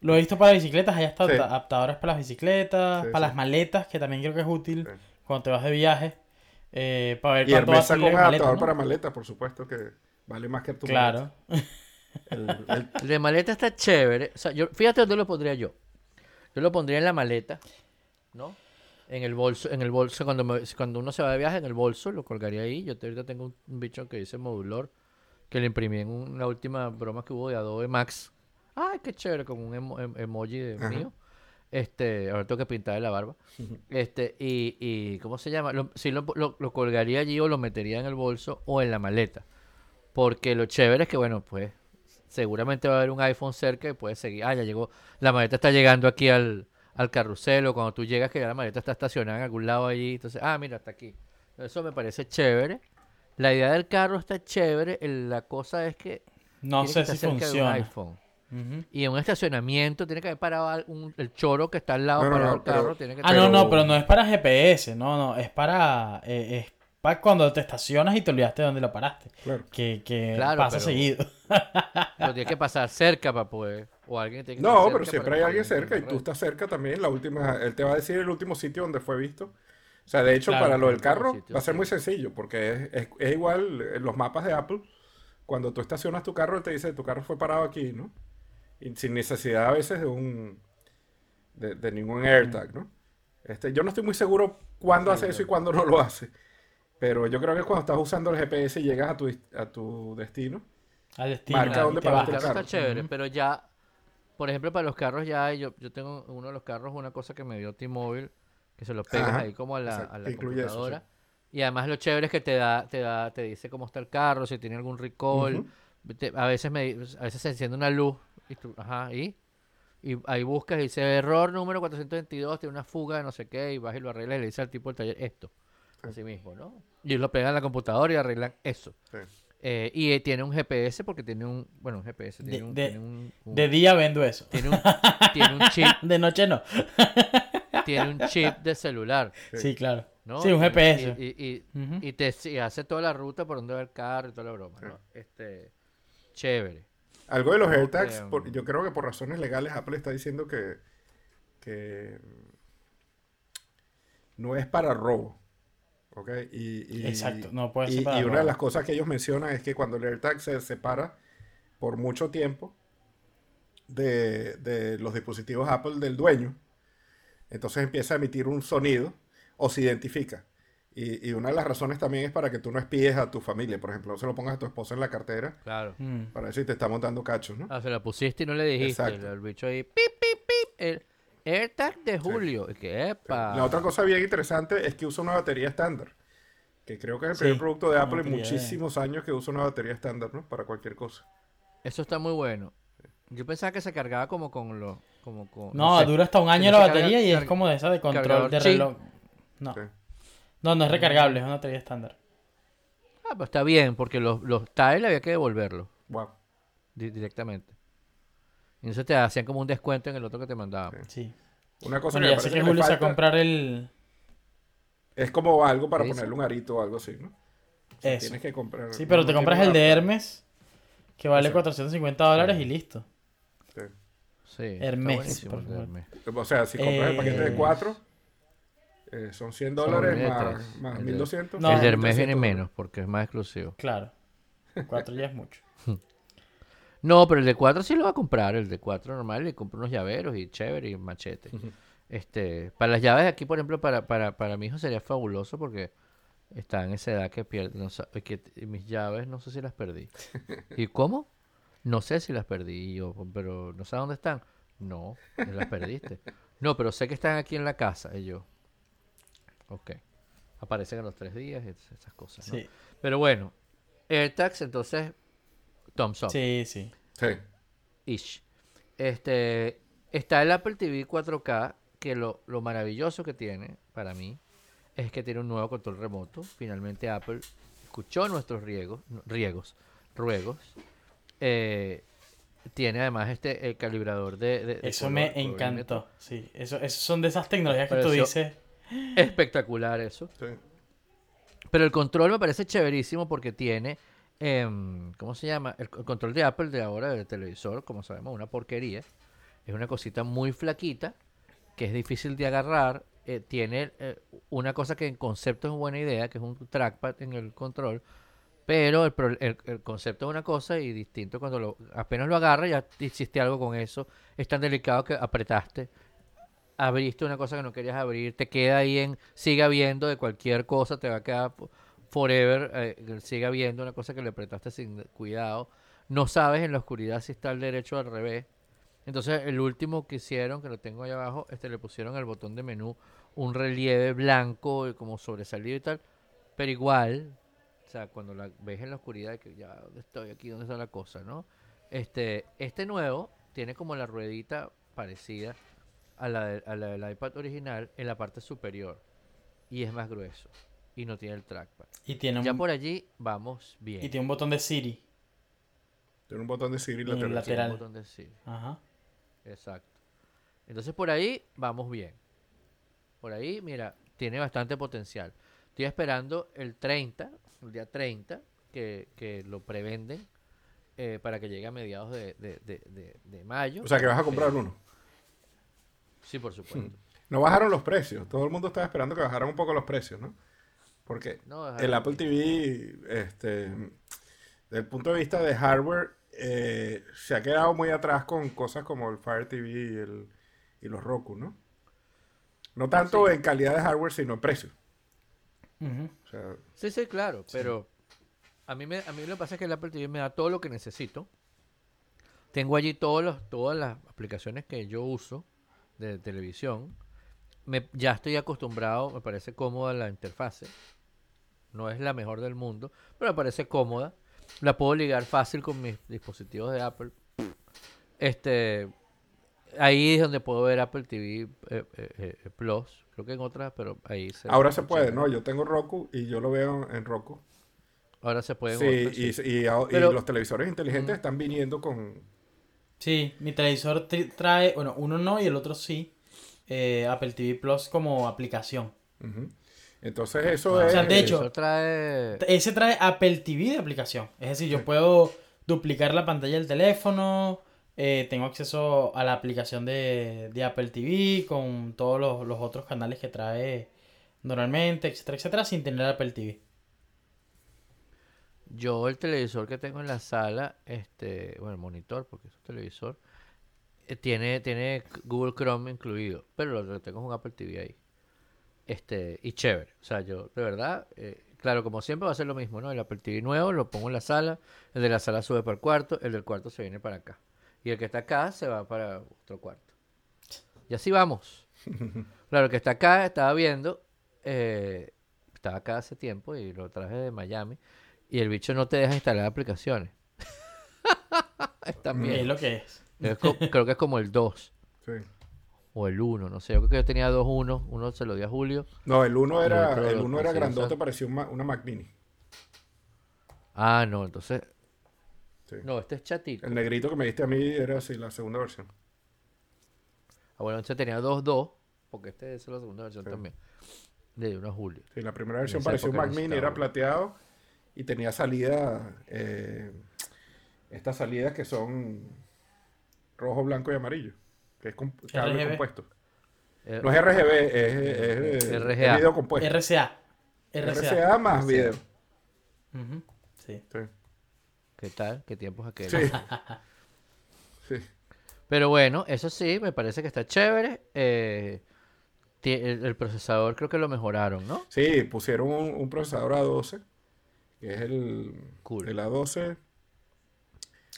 Lo he visto para bicicletas. Hay hasta Sí. adaptadores para las bicicletas, Sí, para sí. las maletas, que también creo que es útil Sí. cuando te vas de viaje. eh, para ver Y cuánto a salir adaptador ¿no? para maleta, por supuesto, que vale más que tu Claro. maleta. El- el- El de maleta está chévere. O sea, yo, fíjate dónde lo pondría yo. Yo lo pondría en la maleta, ¿no? En el bolso, en el bolso, cuando, me- cuando uno se va de viaje, en el bolso, lo colgaría ahí. Yo te- ahorita tengo un, bicho que dice modulor, que le imprimí en un- la última broma que hubo de Adobe Max. Ay, qué chévere, con un emo- em- emoji de mío. Este, ahora tengo que pintarle la barba. Este, y, y ¿cómo se llama? Lo, sí, lo, lo- lo colgaría allí o lo metería en el bolso o en la maleta. Porque lo chévere es que, bueno, pues seguramente va a haber un iPhone cerca y puedes seguir. Ah, ya llegó. La maleta está llegando aquí al, al carrusel o cuando tú llegas que ya la maleta está estacionada en algún lado allí. Entonces, ah, mira, está aquí. Eso me parece chévere. La idea del carro está chévere. el- la cosa es que No sé que si de un funciona. Y en un estacionamiento tiene que haber parado un- el choro que está al lado No, no, el carro. pero- Tiene que Ah, no, no, Pero- no es para GPS, no, no, es para, eh, es para cuando te estacionas y te olvidaste de dónde lo paraste, claro. que, que Claro, pasa pero- seguido. Pero tiene que pasar cerca para poder. O alguien tiene que No, pero siempre para hay alguien cerca y tú estás cerca también. La última, él te va a decir el último sitio donde fue visto. O sea, de hecho, Claro, para lo del carro sitio, va a ser sí. muy sencillo porque es, es- es igual en los mapas de Apple. Cuando tú estacionas tu carro, él te dice tu carro fue parado aquí, ¿no? Y sin necesidad a veces de un de, de ningún AirTag, ¿no? Este, yo no estoy muy seguro cuándo hace eso y cuándo no lo hace. Pero yo creo que cuando estás usando el GPS y llegas a tu, a tu destino, Al destino. Marca dónde te paraste El carro está chévere, pero ya, por ejemplo, para los carros ya hay- yo, yo tengo en uno de los carros una cosa que me dio T-Mobile, que se lo pegas Ajá, ahí como a la, exacto, a la eso, computadora. sí. Y además lo chévere es que te da, te da, te dice cómo está el carro, si tiene algún recall. A veces me, a veces se enciende una luz y tú, ajá, y, y ahí buscas y dice error número 422, tiene una fuga de no sé qué, y vas y lo arreglas y le dice al tipo del taller esto. Así mismo, ¿no? Y lo pegan en la computadora y arreglan eso. Sí. Eh, y eh, tiene un GPS porque tiene un, bueno, un GPS, tiene De- un, de- tiene un- un- De día vendo eso. tiene un, tiene un chip, De noche no. tiene un chip de celular, Sí, claro. ¿no? Sí, un Y- GPS. Y, y- y- y te y hace toda la ruta por donde va el carro y toda la broma, ¿no? Este, chévere. Algo de los AirTags, por- um, yo creo que por razones legales Apple está diciendo que, que no es para robo. ¿Ok? Y, y- Exacto, no puede y- ser para y una de las cosas que ellos mencionan es que cuando el AirTag se separa por mucho tiempo de, de los dispositivos Apple del dueño, entonces empieza a emitir un sonido o se identifica. Y, y una de las razones también es para que tú no espíes a tu familia. Por ejemplo, no se lo pongas a tu esposa en la cartera Claro. Mm. para ver si te está montando cachos, ¿no? Ah, se la pusiste y no le dijiste. Exacto. El, bicho ahí, pip, pip, pip. El AirTag de Julio. Y que, epa. La otra cosa bien interesante es que usa una batería estándar. Que creo que es el primer Sí, producto de una Apple en de- muchísimos años que usa una batería estándar, ¿no? Para cualquier cosa. Eso está muy bueno. Yo pensaba que se cargaba como con los. Como con, No, sé. dura hasta un año la carga- batería y es como de esa de control cargador de reloj. No. Sí. No, no es recargable, es una batería estándar. Ah, pues está bien, porque los, los Tile había que devolverlos Wow. di- directamente. Y entonces te hacían como un descuento en el otro que te mandaban. Sí. Una cosa Bueno, que me ya sé parece que Julio se va a falta comprar el... es como algo para ponerle un arito o algo así, ¿no? O sea, Eso. Tienes que comprar. Sí, pero no te compras el de. Hermes, que vale Exacto. 450 dólares y listo. Sí. Sí. Hermes, por favor. Hermes. O sea, si compras el paquete de Eh, 4, son 100 dólares más, más El de- 1200. No, el de Hermes 1300 viene menos, porque es más exclusivo. Claro. Cuatro ya es mucho. No, pero el de 4 sí lo va a comprar. El de 4 normal, le compro unos llaveros y chévere y machete. Este, para las llaves aquí, por ejemplo, para, para, para mi hijo sería fabuloso porque está en esa edad que pierde, no que mis llaves no sé si las perdí. ¿Y cómo? No sé si las perdí. Yo, pero no sé dónde están. No, no las perdiste. No, pero sé que están aquí en la casa. Y yo, ok. Aparecen a los tres días y esas cosas. ¿no? Sí, Pero bueno, AirTags, entonces, thumbs up. sí, sí. Sí. Ish. Este, está el Apple TV 4K, que lo, lo maravilloso que tiene para mí es que tiene un nuevo control remoto. Finalmente Apple escuchó nuestros riegos, riegos, ruegos. Eh, tiene además este el calibrador de, de- de Eso color, me encantó. Sí, eso, eso son de esas tecnologías que tú dices. Espectacular eso. sí. Pero el control me parece chéverísimo porque tiene, em, ¿cómo se llama? El, control de Apple de ahora del televisor, como sabemos, una porquería. Es una cosita muy flaquita, que es difícil de agarrar. eh, tiene eh, una cosa que en concepto es buena idea, que es un trackpad en el control. Pero el, el- el concepto es una cosa y distinto cuando lo, apenas lo agarras ya hiciste algo con eso. Es tan delicado que apretaste abriste una cosa que no querías abrir, te queda ahí en, siga viendo de cualquier cosa, te va a quedar fo- forever, eh, siga viendo una cosa que le apretaste sin cuidado. No sabes en la oscuridad si está al derecho o al revés. Entonces, el último que hicieron, que lo tengo ahí abajo, este le pusieron al botón de menú un relieve blanco, eh, como sobresalido y tal, pero igual, o sea, cuando la ves en la oscuridad, que ya, ¿dónde estoy? Aquí, ¿dónde está la cosa? ¿no? Este, este nuevo tiene como la ruedita parecida a la, de- a la del iPad original en la parte superior y es más grueso y no tiene el trackpad. Y tiene, Ya un, por allí vamos bien. y tiene un botón de Siri. Tiene un botón de Siri lateral. lateral. Tiene un botón de sí, Ajá. exacto. Entonces por ahí vamos bien. Por ahí, mira, tiene bastante potencial. Estoy esperando el 30, el día 30, que, que lo prevenden eh, para que llegue a mediados de, de- de- de- de mayo. O sea, que vas a comprar Eh, uno. Sí, por supuesto. No bajaron los precios. Todo el mundo estaba esperando que bajaran un poco los precios, ¿no? Porque No, el Apple TV, este, desde el punto de vista de hardware, eh, se ha quedado muy atrás con cosas como el Fire TV y, el, y los Roku, ¿no? No tanto en calidad de hardware, sino en precio. Ujú. O sea, Sí, sí, claro, pero a mí, me, a mí lo que pasa es que el Apple TV me da todo lo que necesito. Tengo allí todos los, todas las aplicaciones que yo uso de televisión. Me, ya estoy acostumbrado, me parece cómoda la interfase. No es la mejor del mundo, pero me parece cómoda. La puedo ligar fácil con mis dispositivos de Apple. Este ahí es donde puedo ver Apple TV eh, eh, eh, Plus. Creo que en otras, pero ahí se Ahora se puede. ¿no? Yo tengo Roku y yo lo veo en Roku. Ahora se puede Sí, otras, sí. y, y, y los televisores inteligentes están viniendo con... Sí, mi televisor trae, bueno, uno no y el otro sí, eh, Apple TV Plus como aplicación. Entonces eso Ah, es... O sea, de el hecho- televisor trae... Ese trae Apple TV de aplicación. Es decir, yo puedo duplicar la pantalla del teléfono, eh, tengo acceso a la aplicación de, de Apple TV con todos los, los otros canales que trae normalmente, etcétera, etcétera, sin tener Apple TV. Yo el televisor que tengo en la sala, este, bueno, el monitor, porque es un televisor, eh, tiene, tiene Google Chrome incluido, pero lo que tengo es un Apple TV ahí. Este, y chévere. O sea, yo, de verdad, eh, claro, como siempre va a ser lo mismo, ¿no? El Apple TV nuevo lo pongo en la sala, el de la sala sube para el cuarto, el del cuarto se viene para acá. Y el que está acá se va para otro cuarto. Y así vamos. Claro, el que está acá estaba viendo, eh, estaba acá hace tiempo y lo traje de Miami. Y el bicho no te deja instalar aplicaciones. es Es también. lo que es. es creo que es como el 2 Sí. o el 1, no sé. Yo creo que yo tenía dos 1. Uno se lo di a Julio. No, el uno era, otro el uno era grandote, parecía una Mac Mini. Ah, no, entonces. Sí. No, este es chatito. El negrito que me diste a mí era así, la segunda versión. Ah, bueno, entonces tenía dos 2, porque este es la segunda versión Sí. también. Di uno a Julio. Sí, la primera versión parecía un Mac Mini, era plateado y tenía salida, eh, estas salidas que son rojo, blanco y amarillo, que es cable RGB. compuesto. Eh, No es RGB, es, es, es RGA. video compuesto. RCA. RCA. RCA más RCA. video. Sí. Sí. ¿Qué tal? ¿Qué tiempos aquellos? Sí. Sí. Pero bueno, eso sí, me parece que está chévere. Eh, el, el procesador creo que lo mejoraron, ¿no? Sí, pusieron un, un procesador A12, que es el, Cool. el A12.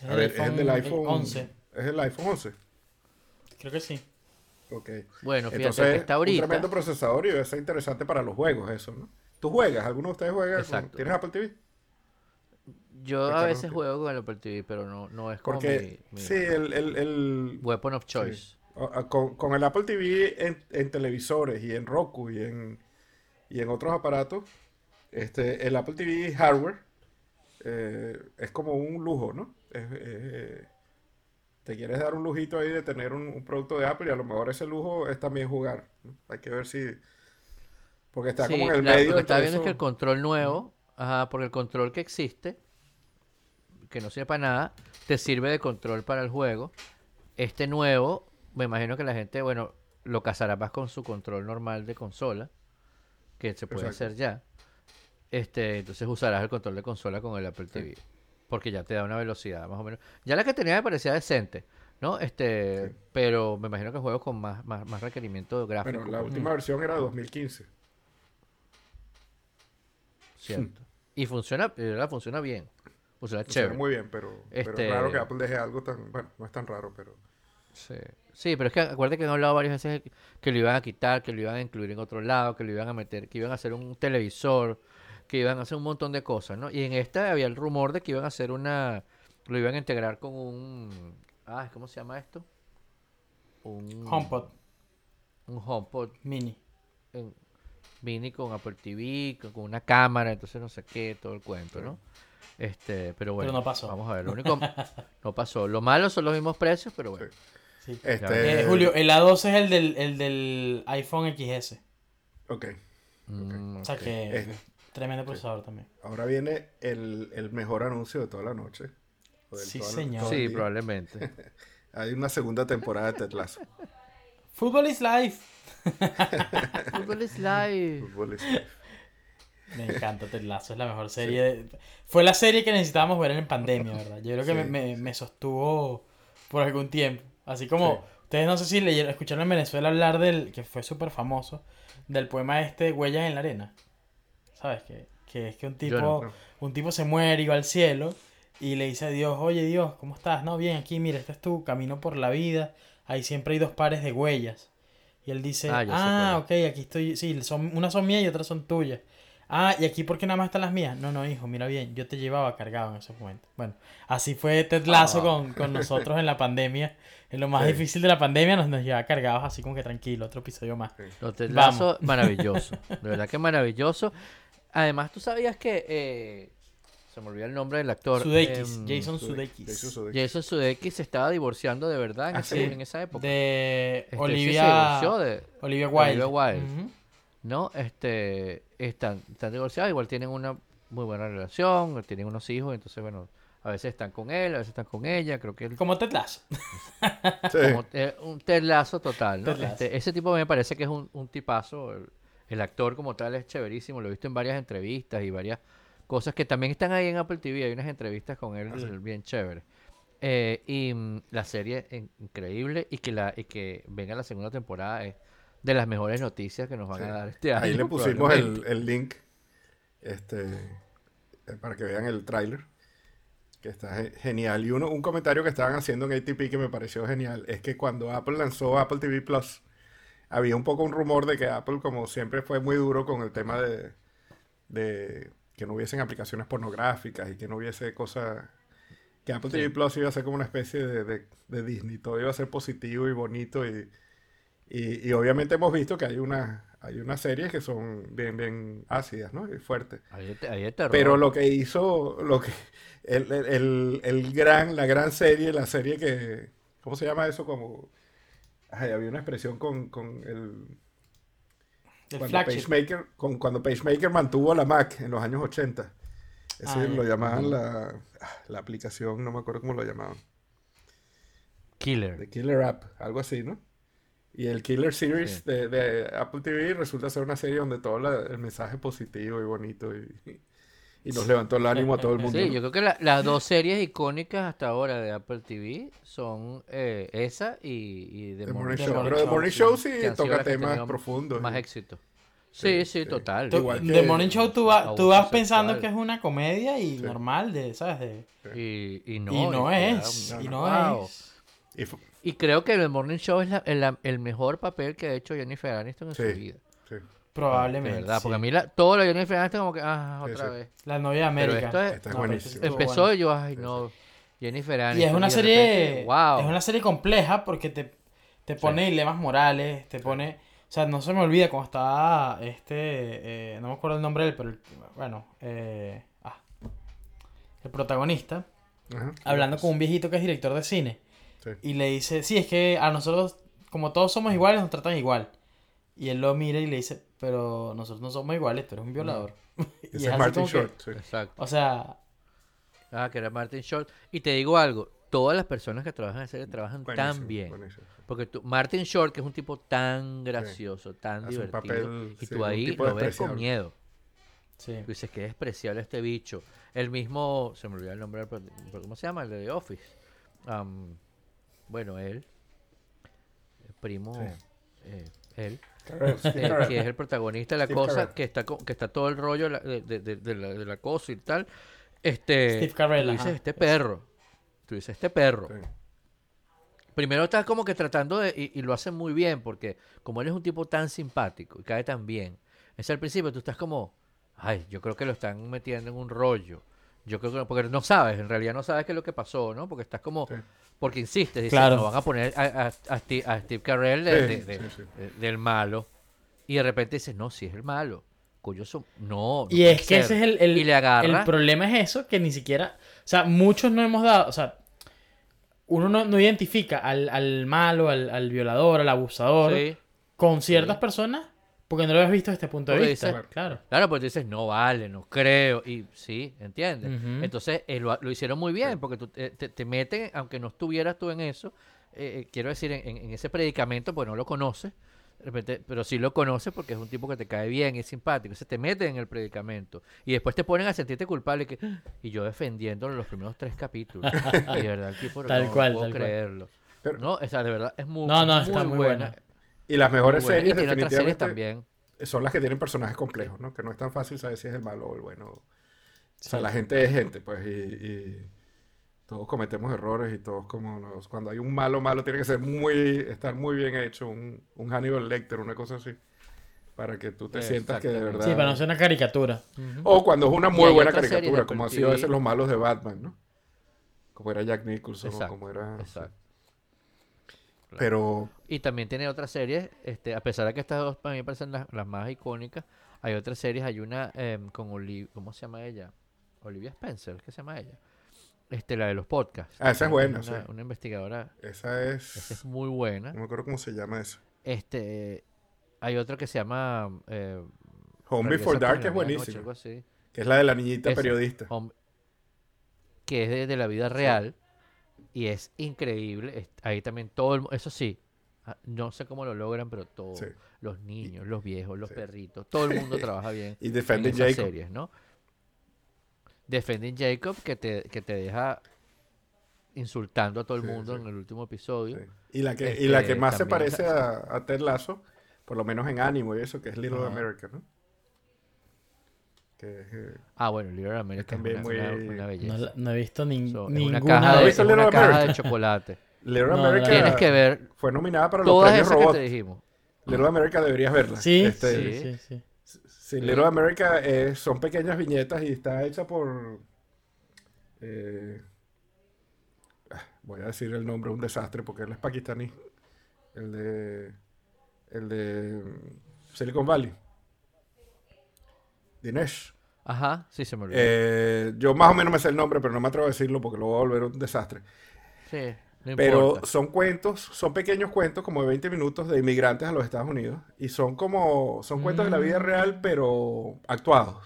Es A ver, es el del iPhone 11. Es el iPhone 11. Creo que sí. Ok. Bueno, fíjate Entonces, que está un ahorita. tremendo procesador y debe ser interesante para los juegos eso, ¿no? ¿Tú juegas? ¿Alguno de ustedes juega? con-. ¿Tienes Apple TV? Yo a veces juego con el Apple TV, pero no, no es como Porque, mi, mi sí, el, el, el- weapon of choice. sí. O- a- con, con el Apple TV en, en televisores y en Roku y en, y en otros aparatos, este, el Apple TV hardware eh, es como un lujo, ¿no? Es- es- te quieres dar un lujito ahí de tener un, un producto de Apple y a lo mejor ese lujo es también jugar. ¿no? Hay que ver si... Porque está Sí, como en el la- medio lo que estaba viendo es que el control nuevo, ajá, porque el control que existe, que no sirve para nada, te sirve de control para el juego. Este nuevo, me imagino que la gente, bueno, lo casará más con su control normal de consola, que se puede Exacto. hacer ya. Este, entonces usarás el control de consola con el Apple TV, porque ya te da una velocidad más o menos. Ya la que tenía me parecía decente, ¿no? Este, Sí. pero me imagino que juegos con más, más, más requerimiento gráfico. Bueno, la porque- última versión era 2015. Cierto. Y funciona, de verdad, funciona bien. Funciona Funciona chévere. muy bien, pero, pero Este- es raro que Apple deje algo tan... Bueno, no es tan raro, pero... Sí. Sí, pero es que acuérdate que han hablado varias veces que lo iban a quitar, que lo iban a incluir en otro lado, que lo iban a meter, que iban a hacer un televisor, que iban a hacer un montón de cosas, ¿no? Y en esta había el rumor de que iban a hacer una, lo iban a integrar con un, ah, ¿cómo se llama esto? Un HomePod Un HomePod mini. en- mini con Apple TV, con, con una cámara, entonces no sé qué, todo el cuento, ¿no? Este, pero bueno, no pasó. Vamos a ver, lo único no pasó. Lo malo son los mismos precios, pero bueno. Sí. Este, Eh, Julio, el A12 es el del, el del iPhone XS. Ok. Mm, O sea que Eh, tremendo procesador también. Ahora viene el, el mejor anuncio de toda la noche. Sí, señor. Sí, probablemente. Hay una segunda temporada de Ted Lasso. Fútbol is life. Fútbol is. Fútbol es- Me encanta Ted Lasso, es la mejor serie. de- Fue la serie que necesitábamos ver en pandemia, ¿verdad? Yo creo que me, Sí. me- me sostuvo por algún tiempo. Así como, Sí. ustedes no sé si leyeron, escucharon en Venezuela hablar del, que fue súper famoso, del poema este, Huellas en la Arena. ¿Sabes? Que, que es que un tipo, no. No. un tipo se muere y va al cielo y le dice a Dios, oye Dios, ¿cómo estás? No, bien, aquí, mira, este es tu camino por la vida. Ahí siempre hay dos pares de huellas. Y él dice, Ah, ah, ok, aquí estoy, sí, son, unas son mías y otras son tuyas. Ah, y aquí, ¿por qué nada más están las mías? No, no, hijo, mira bien, yo te llevaba cargado en esos momentos. Bueno, así fue Ted Lasso Ah. con, con nosotros en la pandemia. En lo más Sí. difícil de la pandemia nos, nos llevaba cargados así como que tranquilo, otro episodio más. Los Ted maravilloso. De verdad que maravilloso. Además, tú sabías que. eh, se me olvidó el nombre del actor. Sudeikis, em, Jason Sudeikis, Sudeikis. Jason Sudeikis. Jason Sudeikis se estaba divorciando de verdad en, Ah, ese- sí. en esa época. De Este, sí se Olivia, divorció de- Olivia Wilde. Olivia Wilde. ¿no? Este, están, están divorciados, igual tienen una muy buena relación, tienen unos hijos, entonces, bueno, a veces están con él, a veces están con ella, creo que él Como Ted Lasso. Sí. como, eh, un telazo total, ¿no? Ted Lasso. Este, ese tipo me parece que es un, un tipazo, el, actor como tal es chéverísimo, lo he visto en varias entrevistas y varias cosas que también están ahí en Apple TV, hay unas entrevistas con él Ah, sí. bien chéveres. Eh, y mm, la serie es increíble y que la y que venga la segunda temporada es de las mejores noticias que nos van Sí. a dar este año. Ahí le pusimos el, link este, eh, para que vean el tráiler, que está ge- genial. Y uno, un comentario que estaban haciendo en ATP que me pareció genial es que cuando Apple lanzó Apple TV Plus, había un poco un rumor de que Apple, como siempre, fue muy duro con el tema de, de que no hubiesen aplicaciones pornográficas y que no hubiese cosas... Que Apple TV Plus iba a ser como una especie de, de- de Disney, todo iba a ser positivo y bonito y, y, y obviamente hemos visto que hay una hay unas series que son bien bien ácidas, ¿no? Y fuertes. Ahí ahí. Pero lo que hizo, lo que el, el- el gran, la gran serie, la serie que, ¿cómo se llama eso? Como, ay, había una expresión con, con el, El cuando con, cuando PageMaker mantuvo la Mac en los años 80. Ese Ah, lo llamaban la, la aplicación, no me acuerdo cómo lo llamaban. Killer. The Killer App, algo así, ¿no? Y el Killer Series Sí. de, de Apple TV resulta ser una serie donde todo la- el mensaje positivo y bonito y, y nos levantó el ánimo a todo el mundo. Sí, ¿no? yo creo que la- las dos series icónicas hasta ahora de Apple TV son eh, esa y, y The The Morning Show. Pero The Show, Morning sí. Show sí toca temas profundos. Más y- éxito. Sí, Sí, sí, total. Tú- Igual The Morning Show tú, va- tú vas pensando que es una comedia y Sí. normal, de, ¿sabes? De- Y, y no, y no es. Y no wow. es. y creo que el Morning Show es la- el, el mejor papel que ha hecho Jennifer Aniston en Sí. su vida. sí. De Probablemente. verdad, porque a mí la, todo lo de Jennifer Aniston como que, ah, otra sí. vez. La novia de Pero América. esto es- Esta es No, pero buenísima. estuvo Empezó bueno. y yo, ay, no. Jennifer Aniston. Y es una de serie. repente, wow. Es una serie compleja porque te, te pone dilemas morales, te pone. O sea, no se me olvida cuando estaba este. eh, no me acuerdo el nombre de él, pero. el- bueno, eh, ah, el protagonista. Ajá. Hablando con un viejito que es director de cine. Sí. Y le dice: Sí, es que a nosotros, como todos somos iguales, nos tratan igual. Y él lo mira y le dice: Pero nosotros no somos iguales, tú eres un violador. y Ese es Martin que- Short. sí. Exacto. O sea, Ah, que era Martin Short. Y te digo algo, todas las personas que trabajan en serie trabajan Buenísimo, tan bien. buenísimo. Porque tú, Martin Short, que es un tipo tan gracioso, tan Hace un divertido, papel, y sí, tú ahí lo ves con miedo. sí. Tú dices que es despreciable este bicho. El mismo, se me olvidó el nombre, pero ¿cómo se llama? El de The Office. Am, bueno, él, el primo, Sí. eh, él, Steve que es el protagonista de la Steve cosa, que está, que está todo el rollo de de, de, de- de la, cosa y tal. Este, Steve Carell, tú dices, ajá, este perro. Tú dices, este perro. Sí. Primero estás como que tratando de, y, y lo hacen muy bien, porque como él es un tipo tan simpático y cae tan bien, es al principio tú estás como, ay, yo creo que lo están metiendo en un rollo. Yo creo que, no- porque no sabes, en realidad no sabes qué es lo que pasó, ¿no? Porque estás como, Sí. Porque insistes, dices, Claro. no van a poner a, a- a Steve, a Steve Carell de- Sí, de- de- sí, sí. de- del malo, y de repente dices, no, si es el malo. Coño, eso, no. no Y es que ese ser". es el, el, y le agarra. el problema es eso, que ni siquiera, o sea, muchos no hemos dado, o sea, uno no, no identifica al, al malo, al, al violador, al abusador, Sí. con ciertas Sí. personas, porque no lo habías visto desde este punto de Porque vista. dices- claro. Claro, tú dices, no vale, no creo. Y sí, ¿entiendes? Entonces eh, lo, lo hicieron muy bien, porque tú, eh, te, te meten, aunque no estuvieras tú en eso, eh, eh, quiero decir, en, ese predicamento, pues no lo conoces, de repente, pero sí lo conoces porque es un tipo que te cae bien, es simpático. Se te meten en el predicamento. Y después te ponen a sentirte culpable. Que, y yo defendiéndolo los primeros tres capítulos. y de verdad, el tipo Tal no, cual, puedo tal cual. creerlo. Pero- no, o sea, de verdad, es muy, No, no, muy está muy buena. Y las mejores series Y series definitivamente también. son las que tienen personajes complejos, ¿no? Que no es tan fácil saber si es el malo o el bueno. O sea, Sí. la gente es gente, pues, y, y todos cometemos errores y todos como nos- cuando hay un malo malo tiene que ser muy estar muy bien hecho, un, un Hannibal Lecter, una cosa así, Para que tú te sientas que de verdad... Sí, para no ser una caricatura. O cuando es una muy buena caricatura, como han sido a veces los malos de Batman, ¿no? Como era Jack Nicholson, o como era... exacto. Pero Y también tiene otras series, este, a pesar de que estas dos para mí parecen las, las más icónicas, hay otras series, hay una em, con Olivia, ¿cómo se llama ella? Olivia Spencer, ¿qué se llama ella? Este, la de los podcasts. Ah, esa es buena, una, sí. una investigadora, esa esa es es... muy buena. No me acuerdo cómo se llama eso. Este, hay otra que se llama eh, Home Before Dark la es así. Que es la de la niñita periodista. Hom- que es de, de la vida real y es increíble. ahí también todo el eso sí, ah, no sé cómo lo logran, pero todos, Sí. los niños, los viejos, los Sí. perritos, todo el mundo trabaja bien Y en Defending esas Jacob. series, ¿no? Defending Jacob que te, que te deja insultando a todo el Sí, mundo en el último episodio. Y la que, y la que Este, más se parece a, a Ted Lasso, por lo menos en ánimo y eso, que es Little. America, ¿no? Que es, eh, Ah, bueno, Little America es también una, muy- una- No, belleza. no he visto So, es ninguna una caja, ¿No de, es una caja America? de chocolate. Little No, America Tienes que ver fue nominada para los premios esas que Robot. te dijimos. Little America deberías verla. Sí, Este, sí, Sí. sí, sí. Sí, Little America eh, son pequeñas viñetas y está hecha por. eh, ah, voy a decir el nombre, un desastre, porque él es pakistaní. El de. El de. mm, Silicon Valley. Dinesh. Ajá, sí se me olvidó. Eh, yo más o menos me sé el nombre, pero no me atrevo a decirlo porque lo voy a volver un desastre. sí, no Pero importa. son cuentos, son pequeños cuentos como de 20 minutos de inmigrantes a los Estados Unidos. Y son como, son cuentos de la vida real, pero actuados.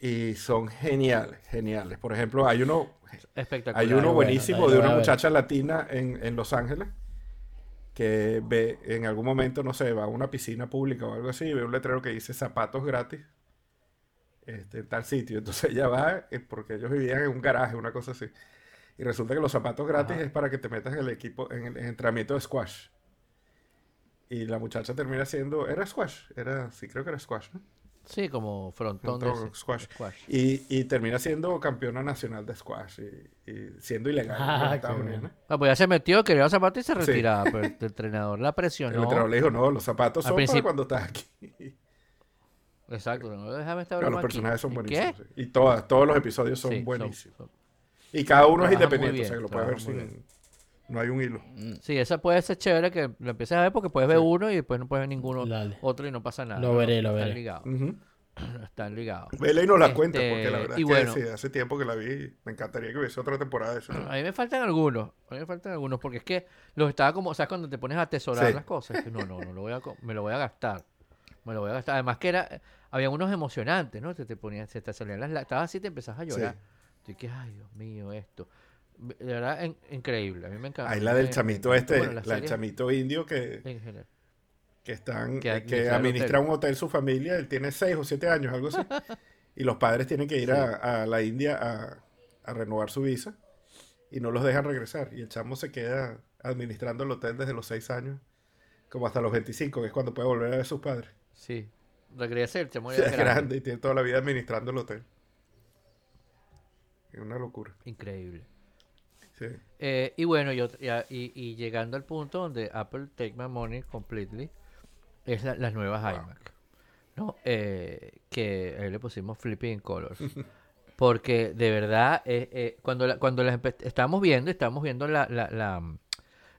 Y son geniales, geniales. Por ejemplo, hay uno, Espectacular. hay uno buenísimo de una muchacha latina en, en Los Ángeles que ve en algún momento, no sé, va a una piscina pública o algo así y ve un letrero que dice zapatos gratis este, en tal sitio. Entonces ella va eh, porque ellos vivían en un garaje, una cosa así. Y resulta que los zapatos gratis es para que te metas en el equipo, en el, en el entrenamiento de squash. Y la muchacha termina siendo, era squash, era, sí creo que era squash, ¿no? Sí, como frontón de Frontón, squash. squash. Y, y termina siendo campeona nacional de squash y, y siendo ilegal Ah, Unidos. Ah, pues ya se metió, quería los zapatos y se Sí. retiraba, pero el entrenador la El presionó. entrenador le dijo, no, los zapatos Al son para cuando estás aquí. Exacto, no, déjame estar los aquí. personajes son ¿Y buenísimos. qué? sí. Y todas, todos los episodios son Sí, buenísimos. son- Y cada uno es independiente, o sea que lo puedes ver sin... No hay un hilo. Sí, esa puede ser chévere que lo empieces a ver porque puedes ver uno y después no puedes ver ninguno Dale. otro y no pasa nada. Lo veré, lo Están veré. ligados. Ujú. Están ligados. Vela y nos la Este, cuenta, porque la verdad y es que bueno. sí, hace tiempo que la vi. Me encantaría que hubiese otra temporada de eso. A mí me faltan algunos, a mí me faltan algunos porque es que los estaba como, o sea, cuando te pones a atesorar Sí. las cosas, es que no, no, no, lo voy a, me lo voy a gastar. Me lo voy a gastar. Además que era, había unos emocionantes, ¿no? Te, te ponían, se te salían las, la- estabas así y te empezás a llorar. Sí. Y que, ay, Dios mío, esto. De verdad, en- increíble. A mí me encanta. Ahí la del chamito este, bueno, la del chamito indio que, en general. que están, Que eh, administra que el administra hotel. un hotel su familia, él tiene seis o siete años, algo así. y los padres tienen que ir a, a la India a, a renovar su visa y no los dejan regresar. Y el chamo se queda administrando el hotel desde los seis años, como hasta los 25, que es cuando puede volver a ver a sus padres. Sí. Regrese, el chamo ya es grande. grande y tiene toda la vida administrando el hotel. Es una locura. Increíble. Sí. Eh, y bueno, y, ot- y, llegando al punto donde Apple take my money completely, es la- las nuevas iMac. ¿no? Eh, que ahí le pusimos flipping colors. Porque de verdad, eh, eh, cuando, la- cuando las estábamos viendo, estábamos viendo la, la, la,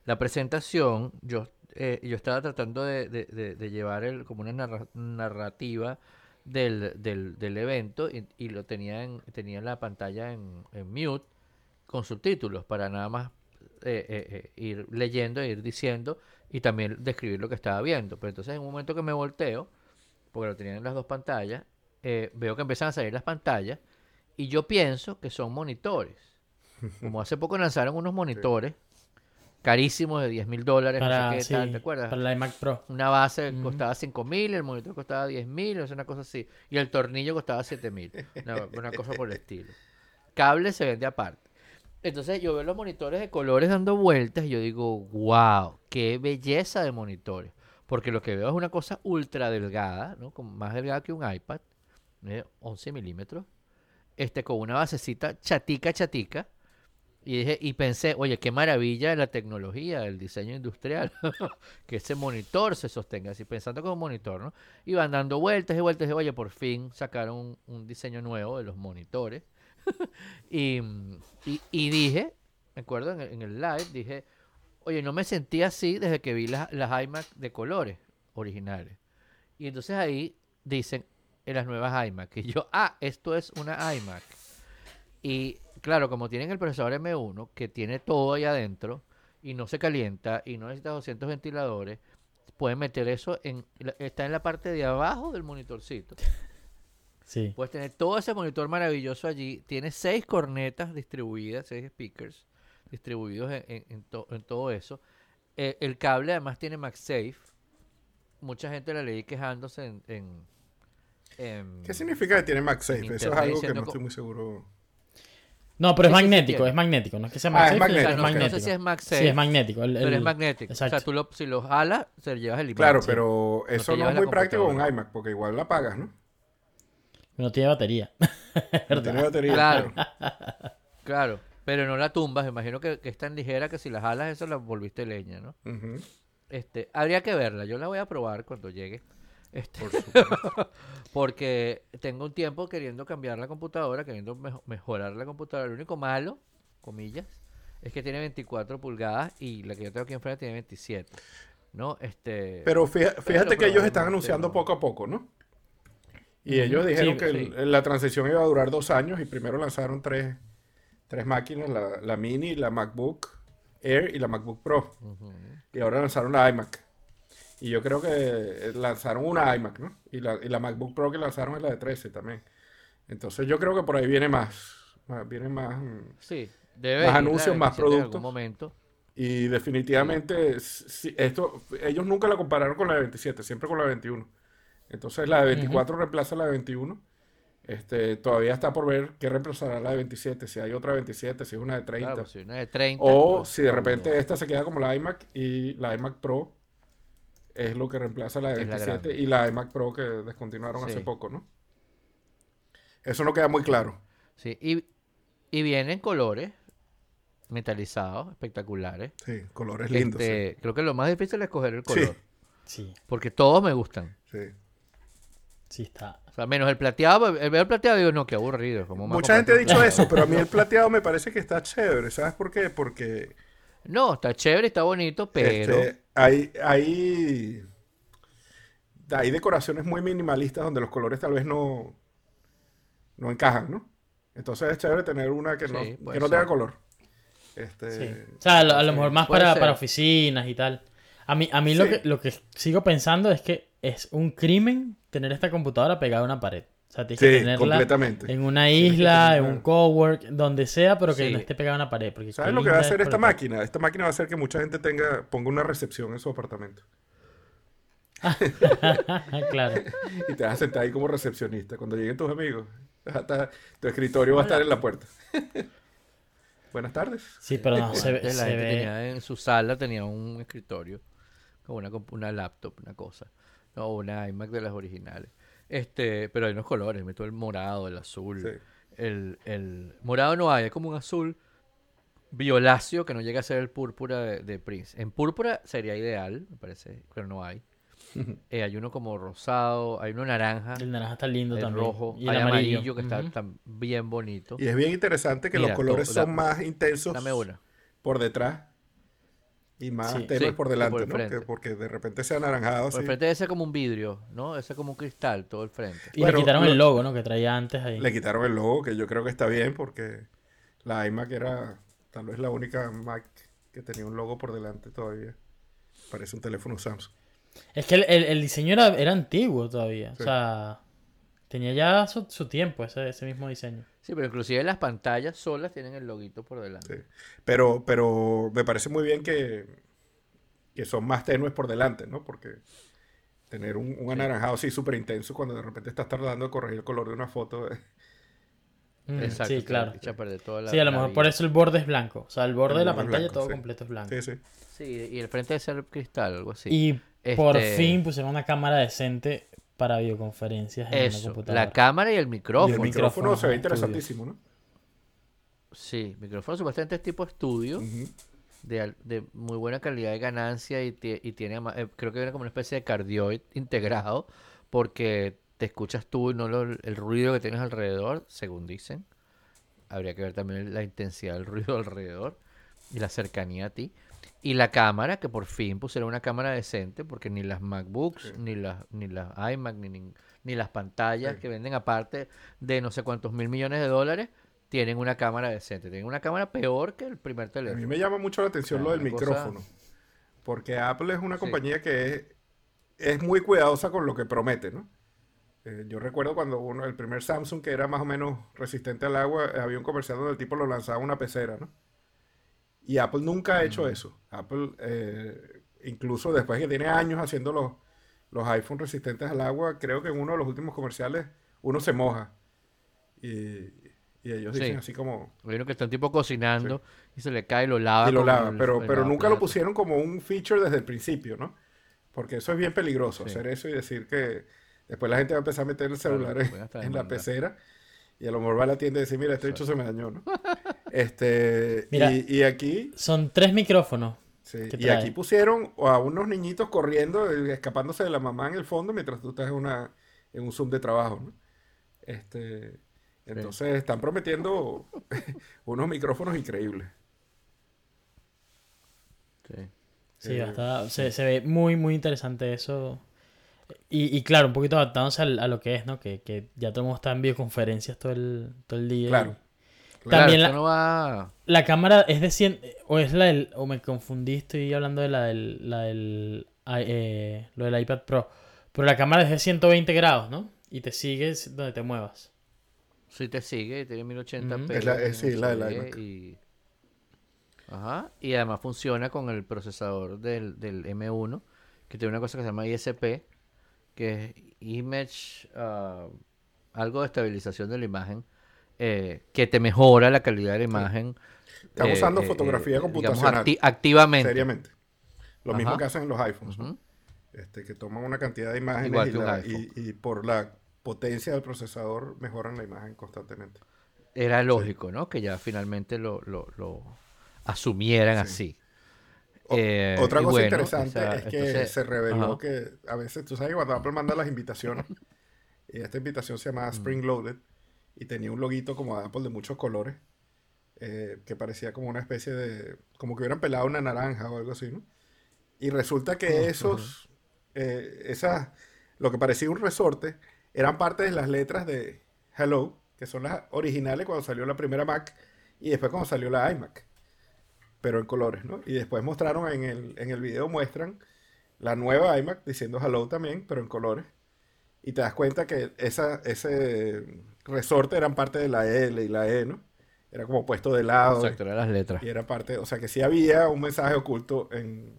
la presentación, yo, eh, yo estaba tratando de, de- de- de llevar el, como una narra- narrativa del, del, del evento y, y lo tenía en, tenía la pantalla en, en mute con subtítulos para nada más eh, eh, eh, ir leyendo e ir diciendo y también describir lo que estaba viendo. Pero entonces en un momento que me volteo, porque lo tenían en las dos pantallas, eh, veo que empiezan a salir las pantallas y yo pienso que son monitores. Como hace poco lanzaron unos monitores carísimos de 10 mil dólares, no sé Para, qué sí, tal, ¿te acuerdas? para la iMac Pro. Una base costaba 5 mil, el monitor costaba 10 mil, o sea, una cosa así. Y el tornillo costaba 7 mil. Una, una cosa por el estilo. Cable se vende aparte. Entonces yo veo los monitores de colores dando vueltas y yo digo, wow, qué belleza de monitores. Porque lo que veo es una cosa ultra delgada, ¿no? Como más delgada que un iPad, ¿eh? 11 milímetros, este, con una basecita chatica, chatica, Y dije, y pensé, oye, qué maravilla de la tecnología, el diseño industrial, que ese monitor se sostenga así, pensando como monitor, ¿no? Iban dando vueltas y vueltas, y oye, por fin sacaron un, diseño nuevo de los monitores. y, y, dije, me acuerdo en el, en el live, dije, oye, no me sentí así desde que vi las, las iMac de colores originales. Y entonces ahí dicen, en las nuevas iMac, y yo, ah, esto es una iMac. Y claro, como tienen el procesador M1, que tiene todo ahí adentro, y no se calienta, y no necesita 200 ventiladores, pueden meter eso en, está en la parte de abajo del monitorcito. Sí. Puedes tener todo ese monitor maravilloso allí. Tiene seis cornetas distribuidas, seis speakers distribuidos en, en- en to- en todo eso. Eh, el cable además tiene MagSafe. Mucha gente la leí quejándose en... en- en- ¿Qué significa que tiene MagSafe? Eso es algo que no estoy muy seguro. No, pero es Sí, sí, sí magnético, es magnético. No es que sea Ah, es magnético, magnético, magnético. No sé si es MagSafe, Sí, es magnético. el- pero es magnético. O sea, Exacto. tú lo, si lo jalas, se llevas el imán. Claro, sí. pero eso no es muy práctico con iMac, porque igual la apagas, ¿no? No tiene batería. No tiene batería. Claro. Claro, pero no la tumbas. Me imagino que, que es tan ligera que si la jalas, eso la volviste leña, ¿no? Ujú, Este, habría que verla. Yo la voy a probar cuando llegue. Este, por supuesto. porque tengo un tiempo queriendo cambiar la computadora, queriendo mejo- mejorar la computadora. Lo único malo, comillas, es que tiene 24 pulgadas y la que yo tengo aquí enfrente tiene 27. ¿No? Este, Pero fíjate que ellos están anunciando no. poco a poco, ¿no? Y ellos dijeron sí, que el- la transición iba a durar dos años y primero lanzaron tres, tres máquinas, la, la Mini, la MacBook Air y la MacBook Pro. Y ahora lanzaron la iMac. Y yo creo que lanzaron una iMac, ¿no? Y la, y la MacBook Pro que lanzaron es la de 13 también. Entonces yo creo que por ahí viene más. más- viene más. Sí, debe Más anuncios, más 27 en productos. algún momento. Y definitivamente, sí, esto, ellos nunca la compararon con la de 27, siempre con la de 21. Entonces la de 24 reemplaza la de 21. Este, todavía está por ver qué reemplazará la de 27, si hay otra de 27, si es una de 30. Claro, si una de 30. O pues, si de repente no. esta se queda como la iMac y la iMac Pro es lo que reemplaza la de Es la 27 grande. y la iMac Pro que descontinuaron hace Sí. poco, ¿no? Eso no queda muy claro. Sí, y, y vienen colores metalizados, espectaculares. Sí, colores lindos. sí. Este, Creo que lo más difícil es escoger el Sí. color. Sí, Porque todos me gustan. Sí. sí está. O sea, menos el plateado. El ver el plateado digo, no, qué aburrido. ¿cómo me voy a Mucha gente ha dicho eso, pero a mí el plateado me parece que está chévere. ¿Sabes por qué? Porque No, está chévere, está bonito, pero... este, hay, hay, hay decoraciones muy minimalistas donde los colores tal vez no, no encajan, ¿no? Entonces es chévere tener una que no, Sí, que no tenga color. Este, Sí. O sea, a lo, a lo mejor más para, para oficinas y tal. A mí, a mí lo, que, lo que sigo pensando es que es un crimen tener esta computadora pegada a una pared. O sea, tienes que Sí, tenerla completamente. en una isla, en un cowork, donde sea, pero que Sí. no esté pegada a una pared. Porque ¿Sabes lo que va a hacer esta máquina? Esta máquina va a hacer que mucha gente tenga, ponga una recepción en su apartamento. claro. Y te vas a sentar ahí como recepcionista. Cuando lleguen tus amigos, tu escritorio va a estar en la puerta. Buenas tardes. Sí, pero no, se, ve- Antes la se gente ve... tenía en su sala tenía un escritorio con una, una laptop, una cosa. No, una iMac de las originales. Este, pero hay unos colores, meto el morado, el azul. Sí. El, el morado no hay, es como un azul violáceo que no llega a ser el púrpura de, de Prince. En púrpura sería ideal, me parece, pero no hay. Eh, hay uno como rosado, hay uno naranja, El naranja está lindo el también. rojo, y hay el amarillo, amarillo. que está bien bonito. Y es bien interesante que Mira, los colores to- son da- más intensos Dame una. por detrás y más Sí. por delante, por porque de repente sea anaranjado Por el frente ese como un vidrio, ¿no? Ese como un cristal, todo el frente. Y Bueno, le quitaron lo- el logo, ¿no? Que traía antes ahí. Le quitaron el logo, que yo creo que está bien porque la iMac era tal vez la única Mac que tenía un logo por delante todavía. Parece un teléfono Samsung. Es que el, el- el diseño era, era antiguo todavía. Sí. O sea, tenía ya su, su tiempo ese, ese mismo diseño. Sí, pero inclusive las pantallas solas tienen el loguito por delante. Sí. Pero, pero me parece muy bien que, que son más tenues por delante, ¿no? Porque tener un, un anaranjado así súper intenso cuando de repente estás tardando en corregir el color de una foto. eh, Mm, Exacto. sí, se claro. toda la- Sí, a lo mejor por eso el borde es blanco. O sea, el borde El de la pantalla blanco, todo sí. completo es blanco. Sí, sí. Sí, y el frente de ser cristal, algo así. Y por Este- fin pusieron una cámara decente para videoconferencias en una Eso, computadora. la cámara y el Y micrófono. el micrófono micrófono, se ve interesantísimo, ¿no? Sí, micrófono supuestamente es tipo estudio, de, al- de muy buena calidad de ganancia y, tie- y tiene, ama- eh, creo que viene como una especie de cardioid integrado, porque te escuchas tú y no lo- el ruido que tienes alrededor, según dicen. Habría que ver también la intensidad del ruido alrededor y la cercanía a ti. Y la cámara, que por fin pusieron una cámara decente, porque ni las MacBooks, Sí. ni las ni las iMac, ni, ni, ni las pantallas Sí. que venden aparte de no sé cuántos mil millones de dólares, tienen una cámara decente. Tienen una cámara peor que el primer A teléfono. mí me llama mucho la atención lo del cosa- micrófono. Porque Apple es una Sí. compañía que es, es muy cuidadosa con lo que promete, ¿no? Eh, yo recuerdo cuando uno, el primer Samsung que era más o menos resistente al agua, había un comercial donde el tipo lo lanzaba a una pecera, ¿no? Y Apple nunca ha hecho eso. Apple, eh, incluso después que tiene años haciendo los, los iPhone resistentes al agua, creo que en uno de los últimos comerciales uno se moja. Y, y ellos dicen Sí. así como, uno que está un tipo cocinando y se le cae y lo lava. y lo lava, el- pero, el pero nunca lo pusieron como un feature desde el principio, ¿no? Porque eso es bien peligroso, Sí. hacer eso y decir que después la gente va a empezar a meter el celular en, en la pecera y a lo mejor va a la tienda y decir, mira, este bicho se me dañó, ¿no? Este, Mira. y, y aquí, Son tres micrófonos. sí, ¿Qué y aquí pusieron a unos niñitos corriendo, eh, escapándose de la mamá en el fondo mientras tú estás en, una, en un Zoom de trabajo, ¿no? Este, entonces están prometiendo unos micrófonos increíbles. Sí. Sí, Eh, está- se, se ve muy, muy interesante eso. Y, y claro, un poquito adaptándose al- a, lo que es, ¿no? Que, que ya todo el mundo está en videoconferencias todo el, todo el día. Claro. También la, no va... la cámara es de 100, o es la del, o me confundí, estoy hablando de la del, la del, i- eh, lo del iPad Pro. Pero la cámara es de 120 grados, ¿no? Y te sigues donde te muevas. Si te sigue, tiene 1080p. Ujú. Es la- es- sí, tiene la del iMac. Y... Ajá. Y además funciona con el procesador del, del M1, que tiene una cosa que se llama ISP, que es Image... ah, algo de estabilización de la imagen, eh, que te mejora la calidad de la imagen. Están eh, usando eh, fotografía digamos, computacional. acti- activamente. Seriamente. Lo mismo que hacen en los iPhones, ¿no? Este, que toman una cantidad de imágenes y, la- y- y por la potencia del procesador mejoran la imagen constantemente. Era lógico, ¿no? Que ya finalmente lo, lo, lo asumieran así. O- Eh, Otra cosa bueno, interesante esa- es que entonces- se reveló ajá. que a veces, tú sabes que cuando Apple manda las invitaciones, y esta invitación se Mm. llamaba Spring Loaded, y tenía un loguito como de Apple de muchos colores, eh, que parecía como una especie de, como que hubieran pelado una naranja o algo así, ¿no? Y resulta que esos, eh, esas, lo que parecía un resorte, eran parte de las letras de Hello, que son las originales cuando salió la primera Mac, y después cuando salió la iMac pero en colores, ¿no? Y después mostraron en el, en el video, muestran la nueva iMac diciendo hello también, pero en colores. Y te das cuenta que esa, ese resorte eran parte de la L y la E, ¿no? Era como puesto de lado. Exacto, eran las letras. Y era parte, o sea que sí había un mensaje oculto en,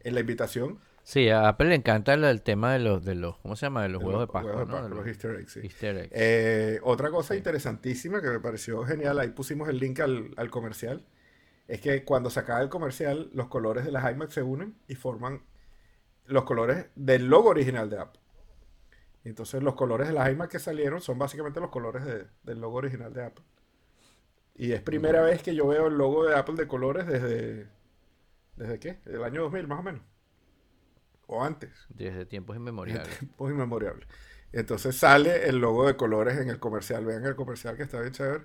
en la invitación. Sí, a Apple le encanta el, el tema de los, de los, ¿cómo se llama? De los de huevos de los Pascua, huevos de ¿no? De Pascua, los los easter eggs, sí. easter eggs. Eh, otra cosa interesantísima que me pareció genial, ahí pusimos el link al, al comercial, es que cuando se acaba el comercial, los colores de las iMac se unen y forman los colores del logo original de Apple. Entonces los colores de las iMac que salieron son básicamente los colores de- del logo original de Apple. Y es primera vez que yo veo el logo de Apple de colores desde... ¿Desde qué? El año 2000 más o menos. O antes. Desde tiempos inmemoriales. Muy memorable. Entonces sale el logo de colores en el comercial. Vean el comercial que está bien chévere.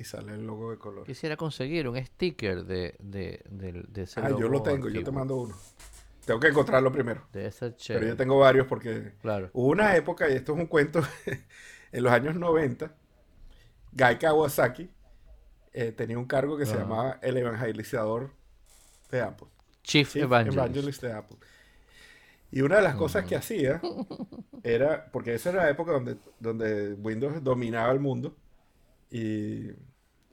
Y sale el logo de colores. Quisiera conseguir un sticker de, de, del- de ese Ah, yo logo lo tengo, yo te mando uno. Tengo que encontrarlo primero. Debe ser Pero chévere. yo tengo varios porque Claro. hubo una época, y esto es un cuento, en los años 90, Guy Kawasaki eh, tenía un cargo que se Ajá. llamaba el evangelizador de Apple. Chief, Chief Evangelist. Evangelist de Apple. Y una de las cosas que hacía era, porque esa era la época donde, donde Windows dominaba el mundo, y,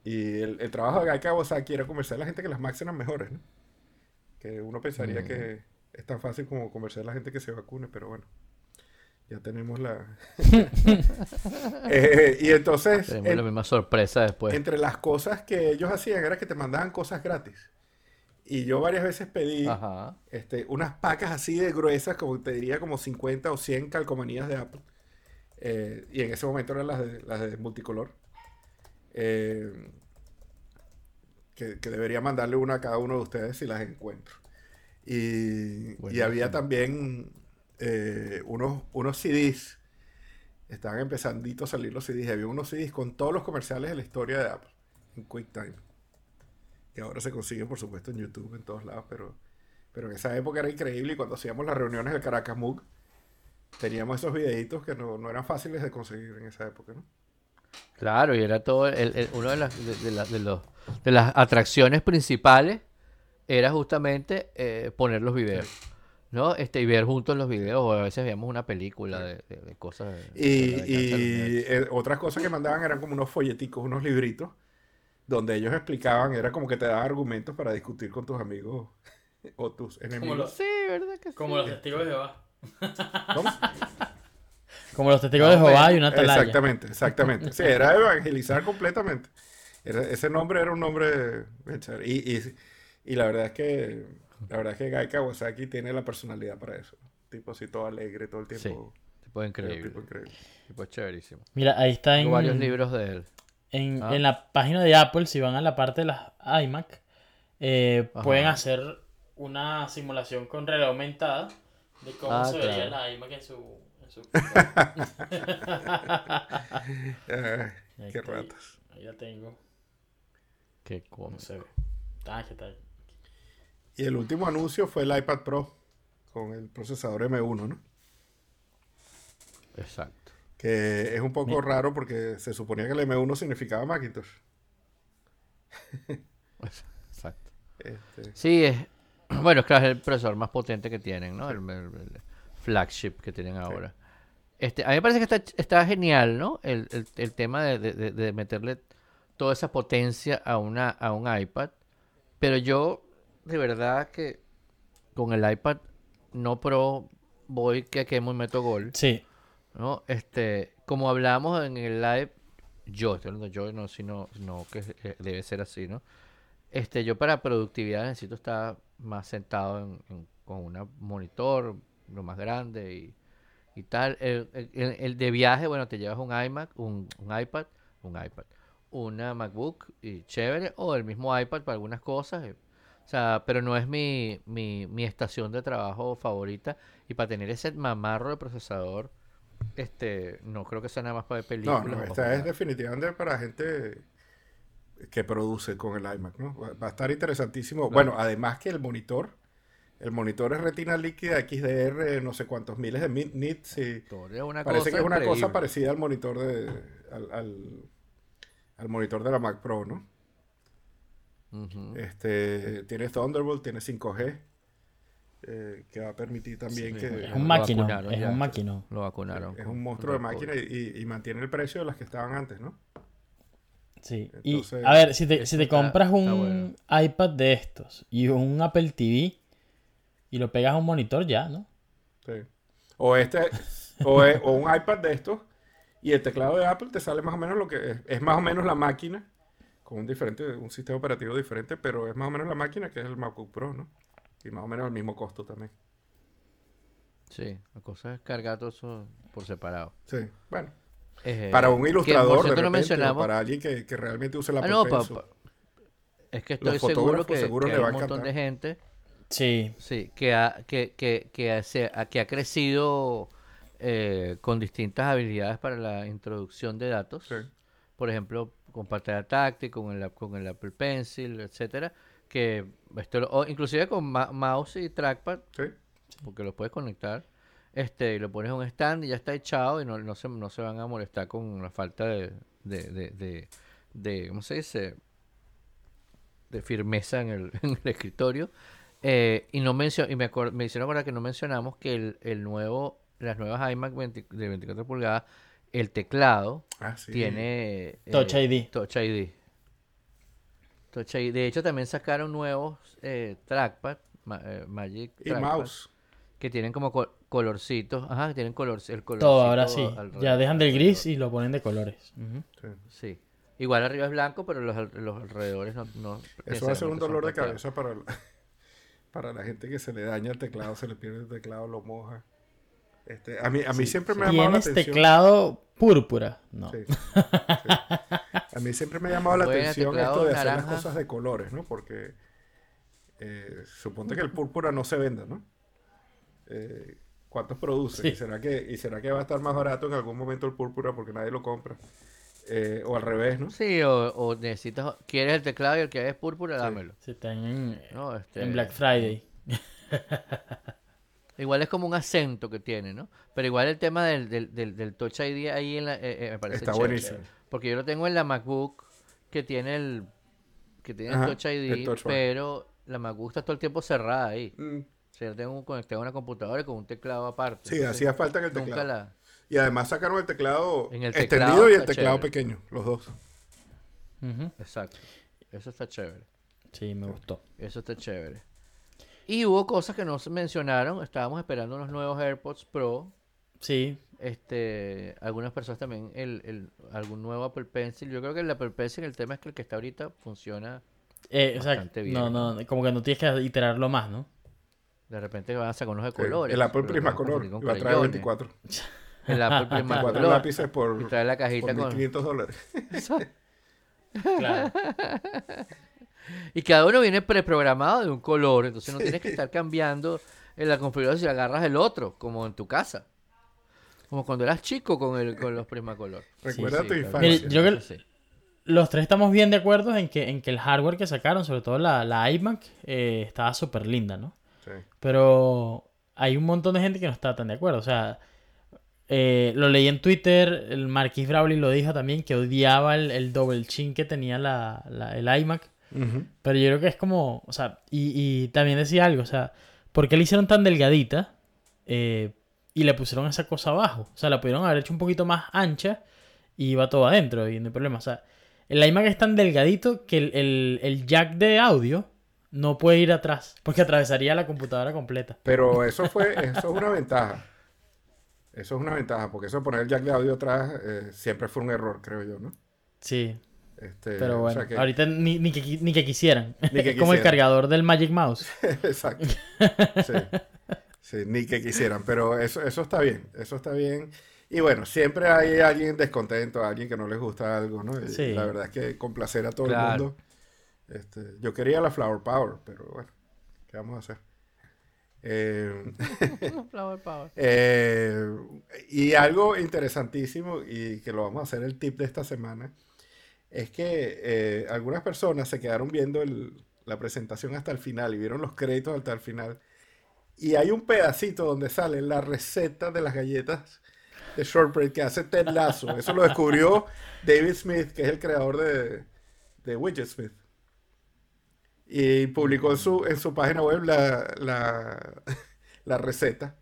y el, el trabajo de Guy Kawasaki era convencer a la gente que las Macs eran mejores, ¿no? Que uno pensaría que es tan fácil como convencer a la gente que se vacune, pero bueno, ya tenemos la... Eh, y entonces, Tenemos en- la misma sorpresa después. entre las cosas que ellos hacían era que te mandaban cosas gratis. Y yo varias veces pedí Ajá. este, unas pacas así de gruesas, como te diría como 50 o 100 calcomanías de Apple. Eh, y en ese momento eran las de, las de multicolor. Eh, que, que debería mandarle una a cada uno de ustedes si las encuentro. Y, había también eh, unos, unos CDs. Estaban empezandito a salir los CDs. Había unos CDs con todos los comerciales de la historia de Apple en QuickTime. Que ahora se consiguen, por supuesto, en YouTube, en todos lados. Pero, pero en esa época era increíble. Y cuando hacíamos las reuniones del Caracas MOOC, teníamos esos videitos que no, no eran fáciles de conseguir en esa época, ¿no? Claro, y era todo, el, el- uno de las, de, de la- de los, de las atracciones principales era justamente eh, poner los videos, ¿no? Este, y ver juntos los videos, o a veces veíamos una película de, de- de cosas. de- Y, de y, 90. eh, otras cosas que mandaban eran como unos folleticos, unos libritos, donde ellos explicaban, era como que te daban argumentos para discutir con tus amigos o tus enemigos. los- Sí, ¿verdad que sí? Como los testigos de Jehová. ¿Cómo? Como los testigos de Jehová y una atalaya. Exactamente, exactamente. Sí, era evangelizar completamente. Era- ese nombre era un nombre. Y, y, y la verdad es que la verdad es que Gai Kawasaki tiene la personalidad para eso. Tipo así todo alegre todo el Sí, tiempo. tipo Era un increíble, tipo increíble. tipo chéverísimo. Mira, ahí está en, varios libros de él. en, Ah. en la página de Apple, si van a la parte de las iMac, eh, pueden hacer una simulación con realidad aumentada de cómo Ah, se vería claro. la iMac en su... Ahí qué ratas. Ahí la tengo. Qué No cómico. se ve. Ah, ¿qué tal? Y el último anuncio fue el iPad Pro con el procesador M1, ¿no? Exacto. Que es un poco raro porque se suponía que el M1 significaba Macintosh. Exacto. Este, Sí, es. Bueno, es claro, es el procesador más potente que tienen, ¿no? El, el- el flagship que tienen ahora. Este, a mí me parece que está, está genial, ¿no? El, el- el tema de, de- de- de meterle toda esa potencia a, una, a un iPad. Pero yo, de verdad que con el iPad no Pro voy que quemo y meto gol. Sí, ¿no? Este, como hablamos en el live, yo, estoy hablando yo, no, sino, no que eh, debe ser así, ¿no? Este, yo para productividad necesito estar más sentado en, en- con un monitor, lo más grande y, y tal. El, el- de viaje, bueno, te llevas un iMac, un, un iPad, un iPad, una MacBook y chévere, o el mismo iPad para algunas cosas. eh, O sea, pero no es mi, mi, mi estación de trabajo favorita. Y para tener ese mamarro de procesador, este, no creo que sea nada más para ver no, películas. no, o esta es definitivamente para gente que produce con el iMac, ¿no? Va va a estar interesantísimo. Bueno, además que el monitor, el monitor es retina líquida XDR, no sé cuántos miles de nits y una parece cosa que es una cosa parecida al monitor de al, al, al monitor de la Mac Pro, ¿no? Este, tiene Thunderbolt, tiene 5G, eh, que va a permitir también Sí, que es un máquina, es ya. un máquina. Lo vacunaron. es un monstruo de máquina y, mantiene el precio de las que estaban antes, ¿no? Sí, Entonces, y a ver, si te, eso si te está- compras está un iPad de estos y un Apple TV y lo pegas a un monitor ya, ¿no? Sí. O este, o, e- o un iPad de estos, y el teclado de Apple te sale más o menos lo que es, es más o menos la máquina, con un diferente, un sistema operativo diferente, pero es más o menos la máquina que es el MacBook Pro, ¿no? Y más o menos el mismo costo también. Sí, la cosa es cargar todo eso por separado. Sí, bueno. Eh, Para un que, ilustrador, por de no repente, mencionamos. para alguien que, que realmente use la Ah, no, pa- pa- es que estoy Los seguro fotógrafos que, seguro que hay va a un montón de gente Sí, sí, que ha, que, que, que, hace- a- que ha crecido eh, con distintas habilidades para la introducción de datos. Sí. Por ejemplo, con pantalla táctil, con el, con el Apple Pencil, etcétera. Que esto, lo- o inclusive con ma- mouse y trackpad, Sí. porque lo puedes conectar. Este, y lo pones en un stand y ya está echado y no, no, se, no se van a molestar con la falta de, de, de, de, de- ¿cómo se dice? De firmeza en el, en el escritorio. Eh, y no mencio- y me, hicieron acordar que no mencionamos que el, el nuevo, las nuevas iMac 20 de 24 pulgadas, el teclado Ah, sí. tiene eh, Touch ID. Touch ID. Touch ID. De hecho, también sacaron nuevos eh, trackpad, ma- eh, Magic Y Trackpad, mouse. que tienen como col- colorcitos. Ajá, que tienen color, el colorcito todo ahora sí. alrededor- Ya dejan del gris y lo ponen de colores. Sí. Sí. Igual arriba es blanco, pero los, al- los alrededores no. no Eso va a ser un dolor de cabeza para para la gente que se le daña el teclado, se le pierde el teclado, lo moja. Este, a mí, a mí siempre me ha llamado la ¿Tienes atención. teclado púrpura? No. Sí, sí. A mí siempre me ha llamado la atención esto de hacer las cosas de colores, ¿no? Porque eh, suponte que el púrpura no se venda, ¿no? Eh, ¿Cuántos produce? Sí. ¿Y, será que, ¿Y será que va a estar más barato en algún momento el púrpura porque nadie lo compra? Eh, o al revés, ¿no? Sí, o, o necesitas, quieres el teclado y el que es púrpura, dámelo. Si están en, No, este, en Black Friday. Igual es como un acento que tiene, ¿no? Pero igual el tema del, del, del, del Touch ID ahí en la, eh, eh, me parece Está chévere. buenísimo. Porque yo lo tengo en la MacBook que tiene el que tiene Ajá, el Touch ID, el Touch Bar. pero la MacBook está todo el tiempo cerrada ahí. Mm, O sea, yo tengo conectado a una computadora con un teclado aparte. Sí, Entonces, hacía falta que el nunca teclado. la... Y además sacaron el teclado En el extendido y el teclado chévere. pequeño, los dos. Exacto. Eso está chévere. Sí, me gustó. Eso está chévere. Y hubo cosas que no se mencionaron. Estábamos esperando unos nuevos AirPods Pro. Sí, Este, algunas personas también el, el, algún nuevo Apple Pencil. Yo creo que el Apple Pencil, el tema es que el que está ahorita funciona. eh, o sea, Bastante bien. no, no, como que no tienes que iterarlo más, ¿no? De repente van a sacar unos de Sí, colores. el Apple pero Prisma te vas a traer crayones. 24. El Apple Prisma 24 Color. lápices por, Y trae la cajita por con... 1500 dólares. Claro. Y cada uno viene preprogramado de un color. Entonces no tienes que estar cambiando en la configuración si agarras el otro, como en tu casa. Como cuando eras chico con, el, con los Prismacolor. Recuerda sí, tu claro. infancia. Mire, yo creo- sí. Los tres estamos bien de acuerdo en que, en que el hardware que sacaron, sobre todo la, la iMac, eh, estaba súper linda, ¿no? Sí. Pero hay un montón de gente que no está tan de acuerdo. O sea, eh, lo leí en Twitter, el Marquis Brawley lo dijo también, que odiaba el, el double chin que tenía la, la- el iMac. Pero yo creo que es como, o sea, y, y también decía algo, o sea, ¿por qué le hicieron tan delgadita eh, y le pusieron esa cosa abajo? O sea, la pudieron haber hecho un poquito más ancha y iba todo adentro y no hay problema. O sea, el iMac es tan delgadito que el, el- el jack de audio no puede ir atrás, porque atravesaría la computadora completa. Pero eso fue, eso es una ventaja. Eso es una ventaja, porque eso de poner el jack de audio atrás eh, siempre fue un error, creo yo, ¿no? Sí, Este, pero o bueno, sea que- ahorita ni, ni que, ni que quisieran. Ni que como el cargador del Magic Mouse. Exacto. Sí. Sí, ni que quisieran, pero eso, eso está bien, eso está bien. Y bueno, siempre hay alguien descontento, alguien que no les gusta algo, ¿no? Y Sí. la verdad es que complacer a todo el mundo. Este, yo quería la Flower Power, pero bueno, ¿qué vamos a hacer? Eh, Power. eh, y algo interesantísimo y que lo vamos a hacer el tip de esta semana es que eh, algunas personas se quedaron viendo el- la presentación hasta el final y vieron los créditos hasta el final. Y hay un pedacito donde sale la receta de las galletas de shortbread que hace Ted Lasso. Eso lo descubrió David Smith, que es el creador de, de Widget Smith. Y publicó en su, en su página web la, la, la receta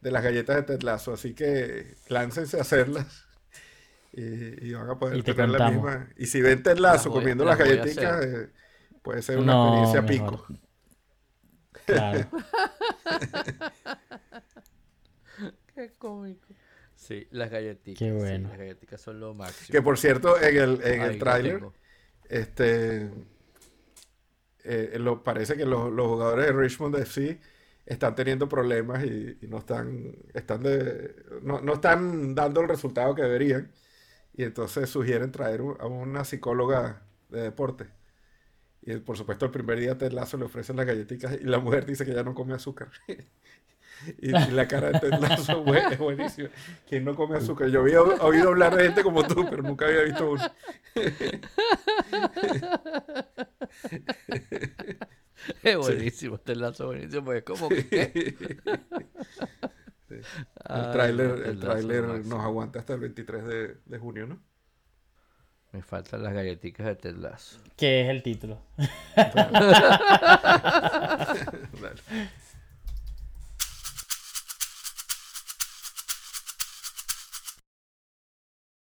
de las galletas de Ted Lasso. Así que láncense a hacerlas. Y, y van a poder Y te tener la misma. Y si ven Ted Lasso Las voy- comiendo las galletitas, eh, puede ser una No, experiencia mejor. pico. Claro. Qué cómico. Sí, las galletitas. Qué sí, bueno. las galletitas son lo máximo. Que por cierto, en el, en Ahí el tráiler, este, eh, lo, parece que los, los jugadores de Richmond FC están teniendo problemas y, no están, están de, no, no están dando el resultado que deberían. Y entonces sugieren traer a una psicóloga de deporte. Y por supuesto, el primer día Ted Lasso le ofrecen las galletitas y la mujer dice que ya no come azúcar. Y, y la cara de Ted Lasso es buen- es buenísima. ¿Quién no come azúcar? Yo había oído hablar de gente como tú, pero nunca había visto uno. Es buenísimo, este lazo buenísimo. Porque es como que. El tráiler, no, el Ted Lasso tráiler lo máximo. nos aguanta hasta el 23 de, de junio, ¿no? Me faltan las galletitas de Ted Lasso. que es el título. Dale.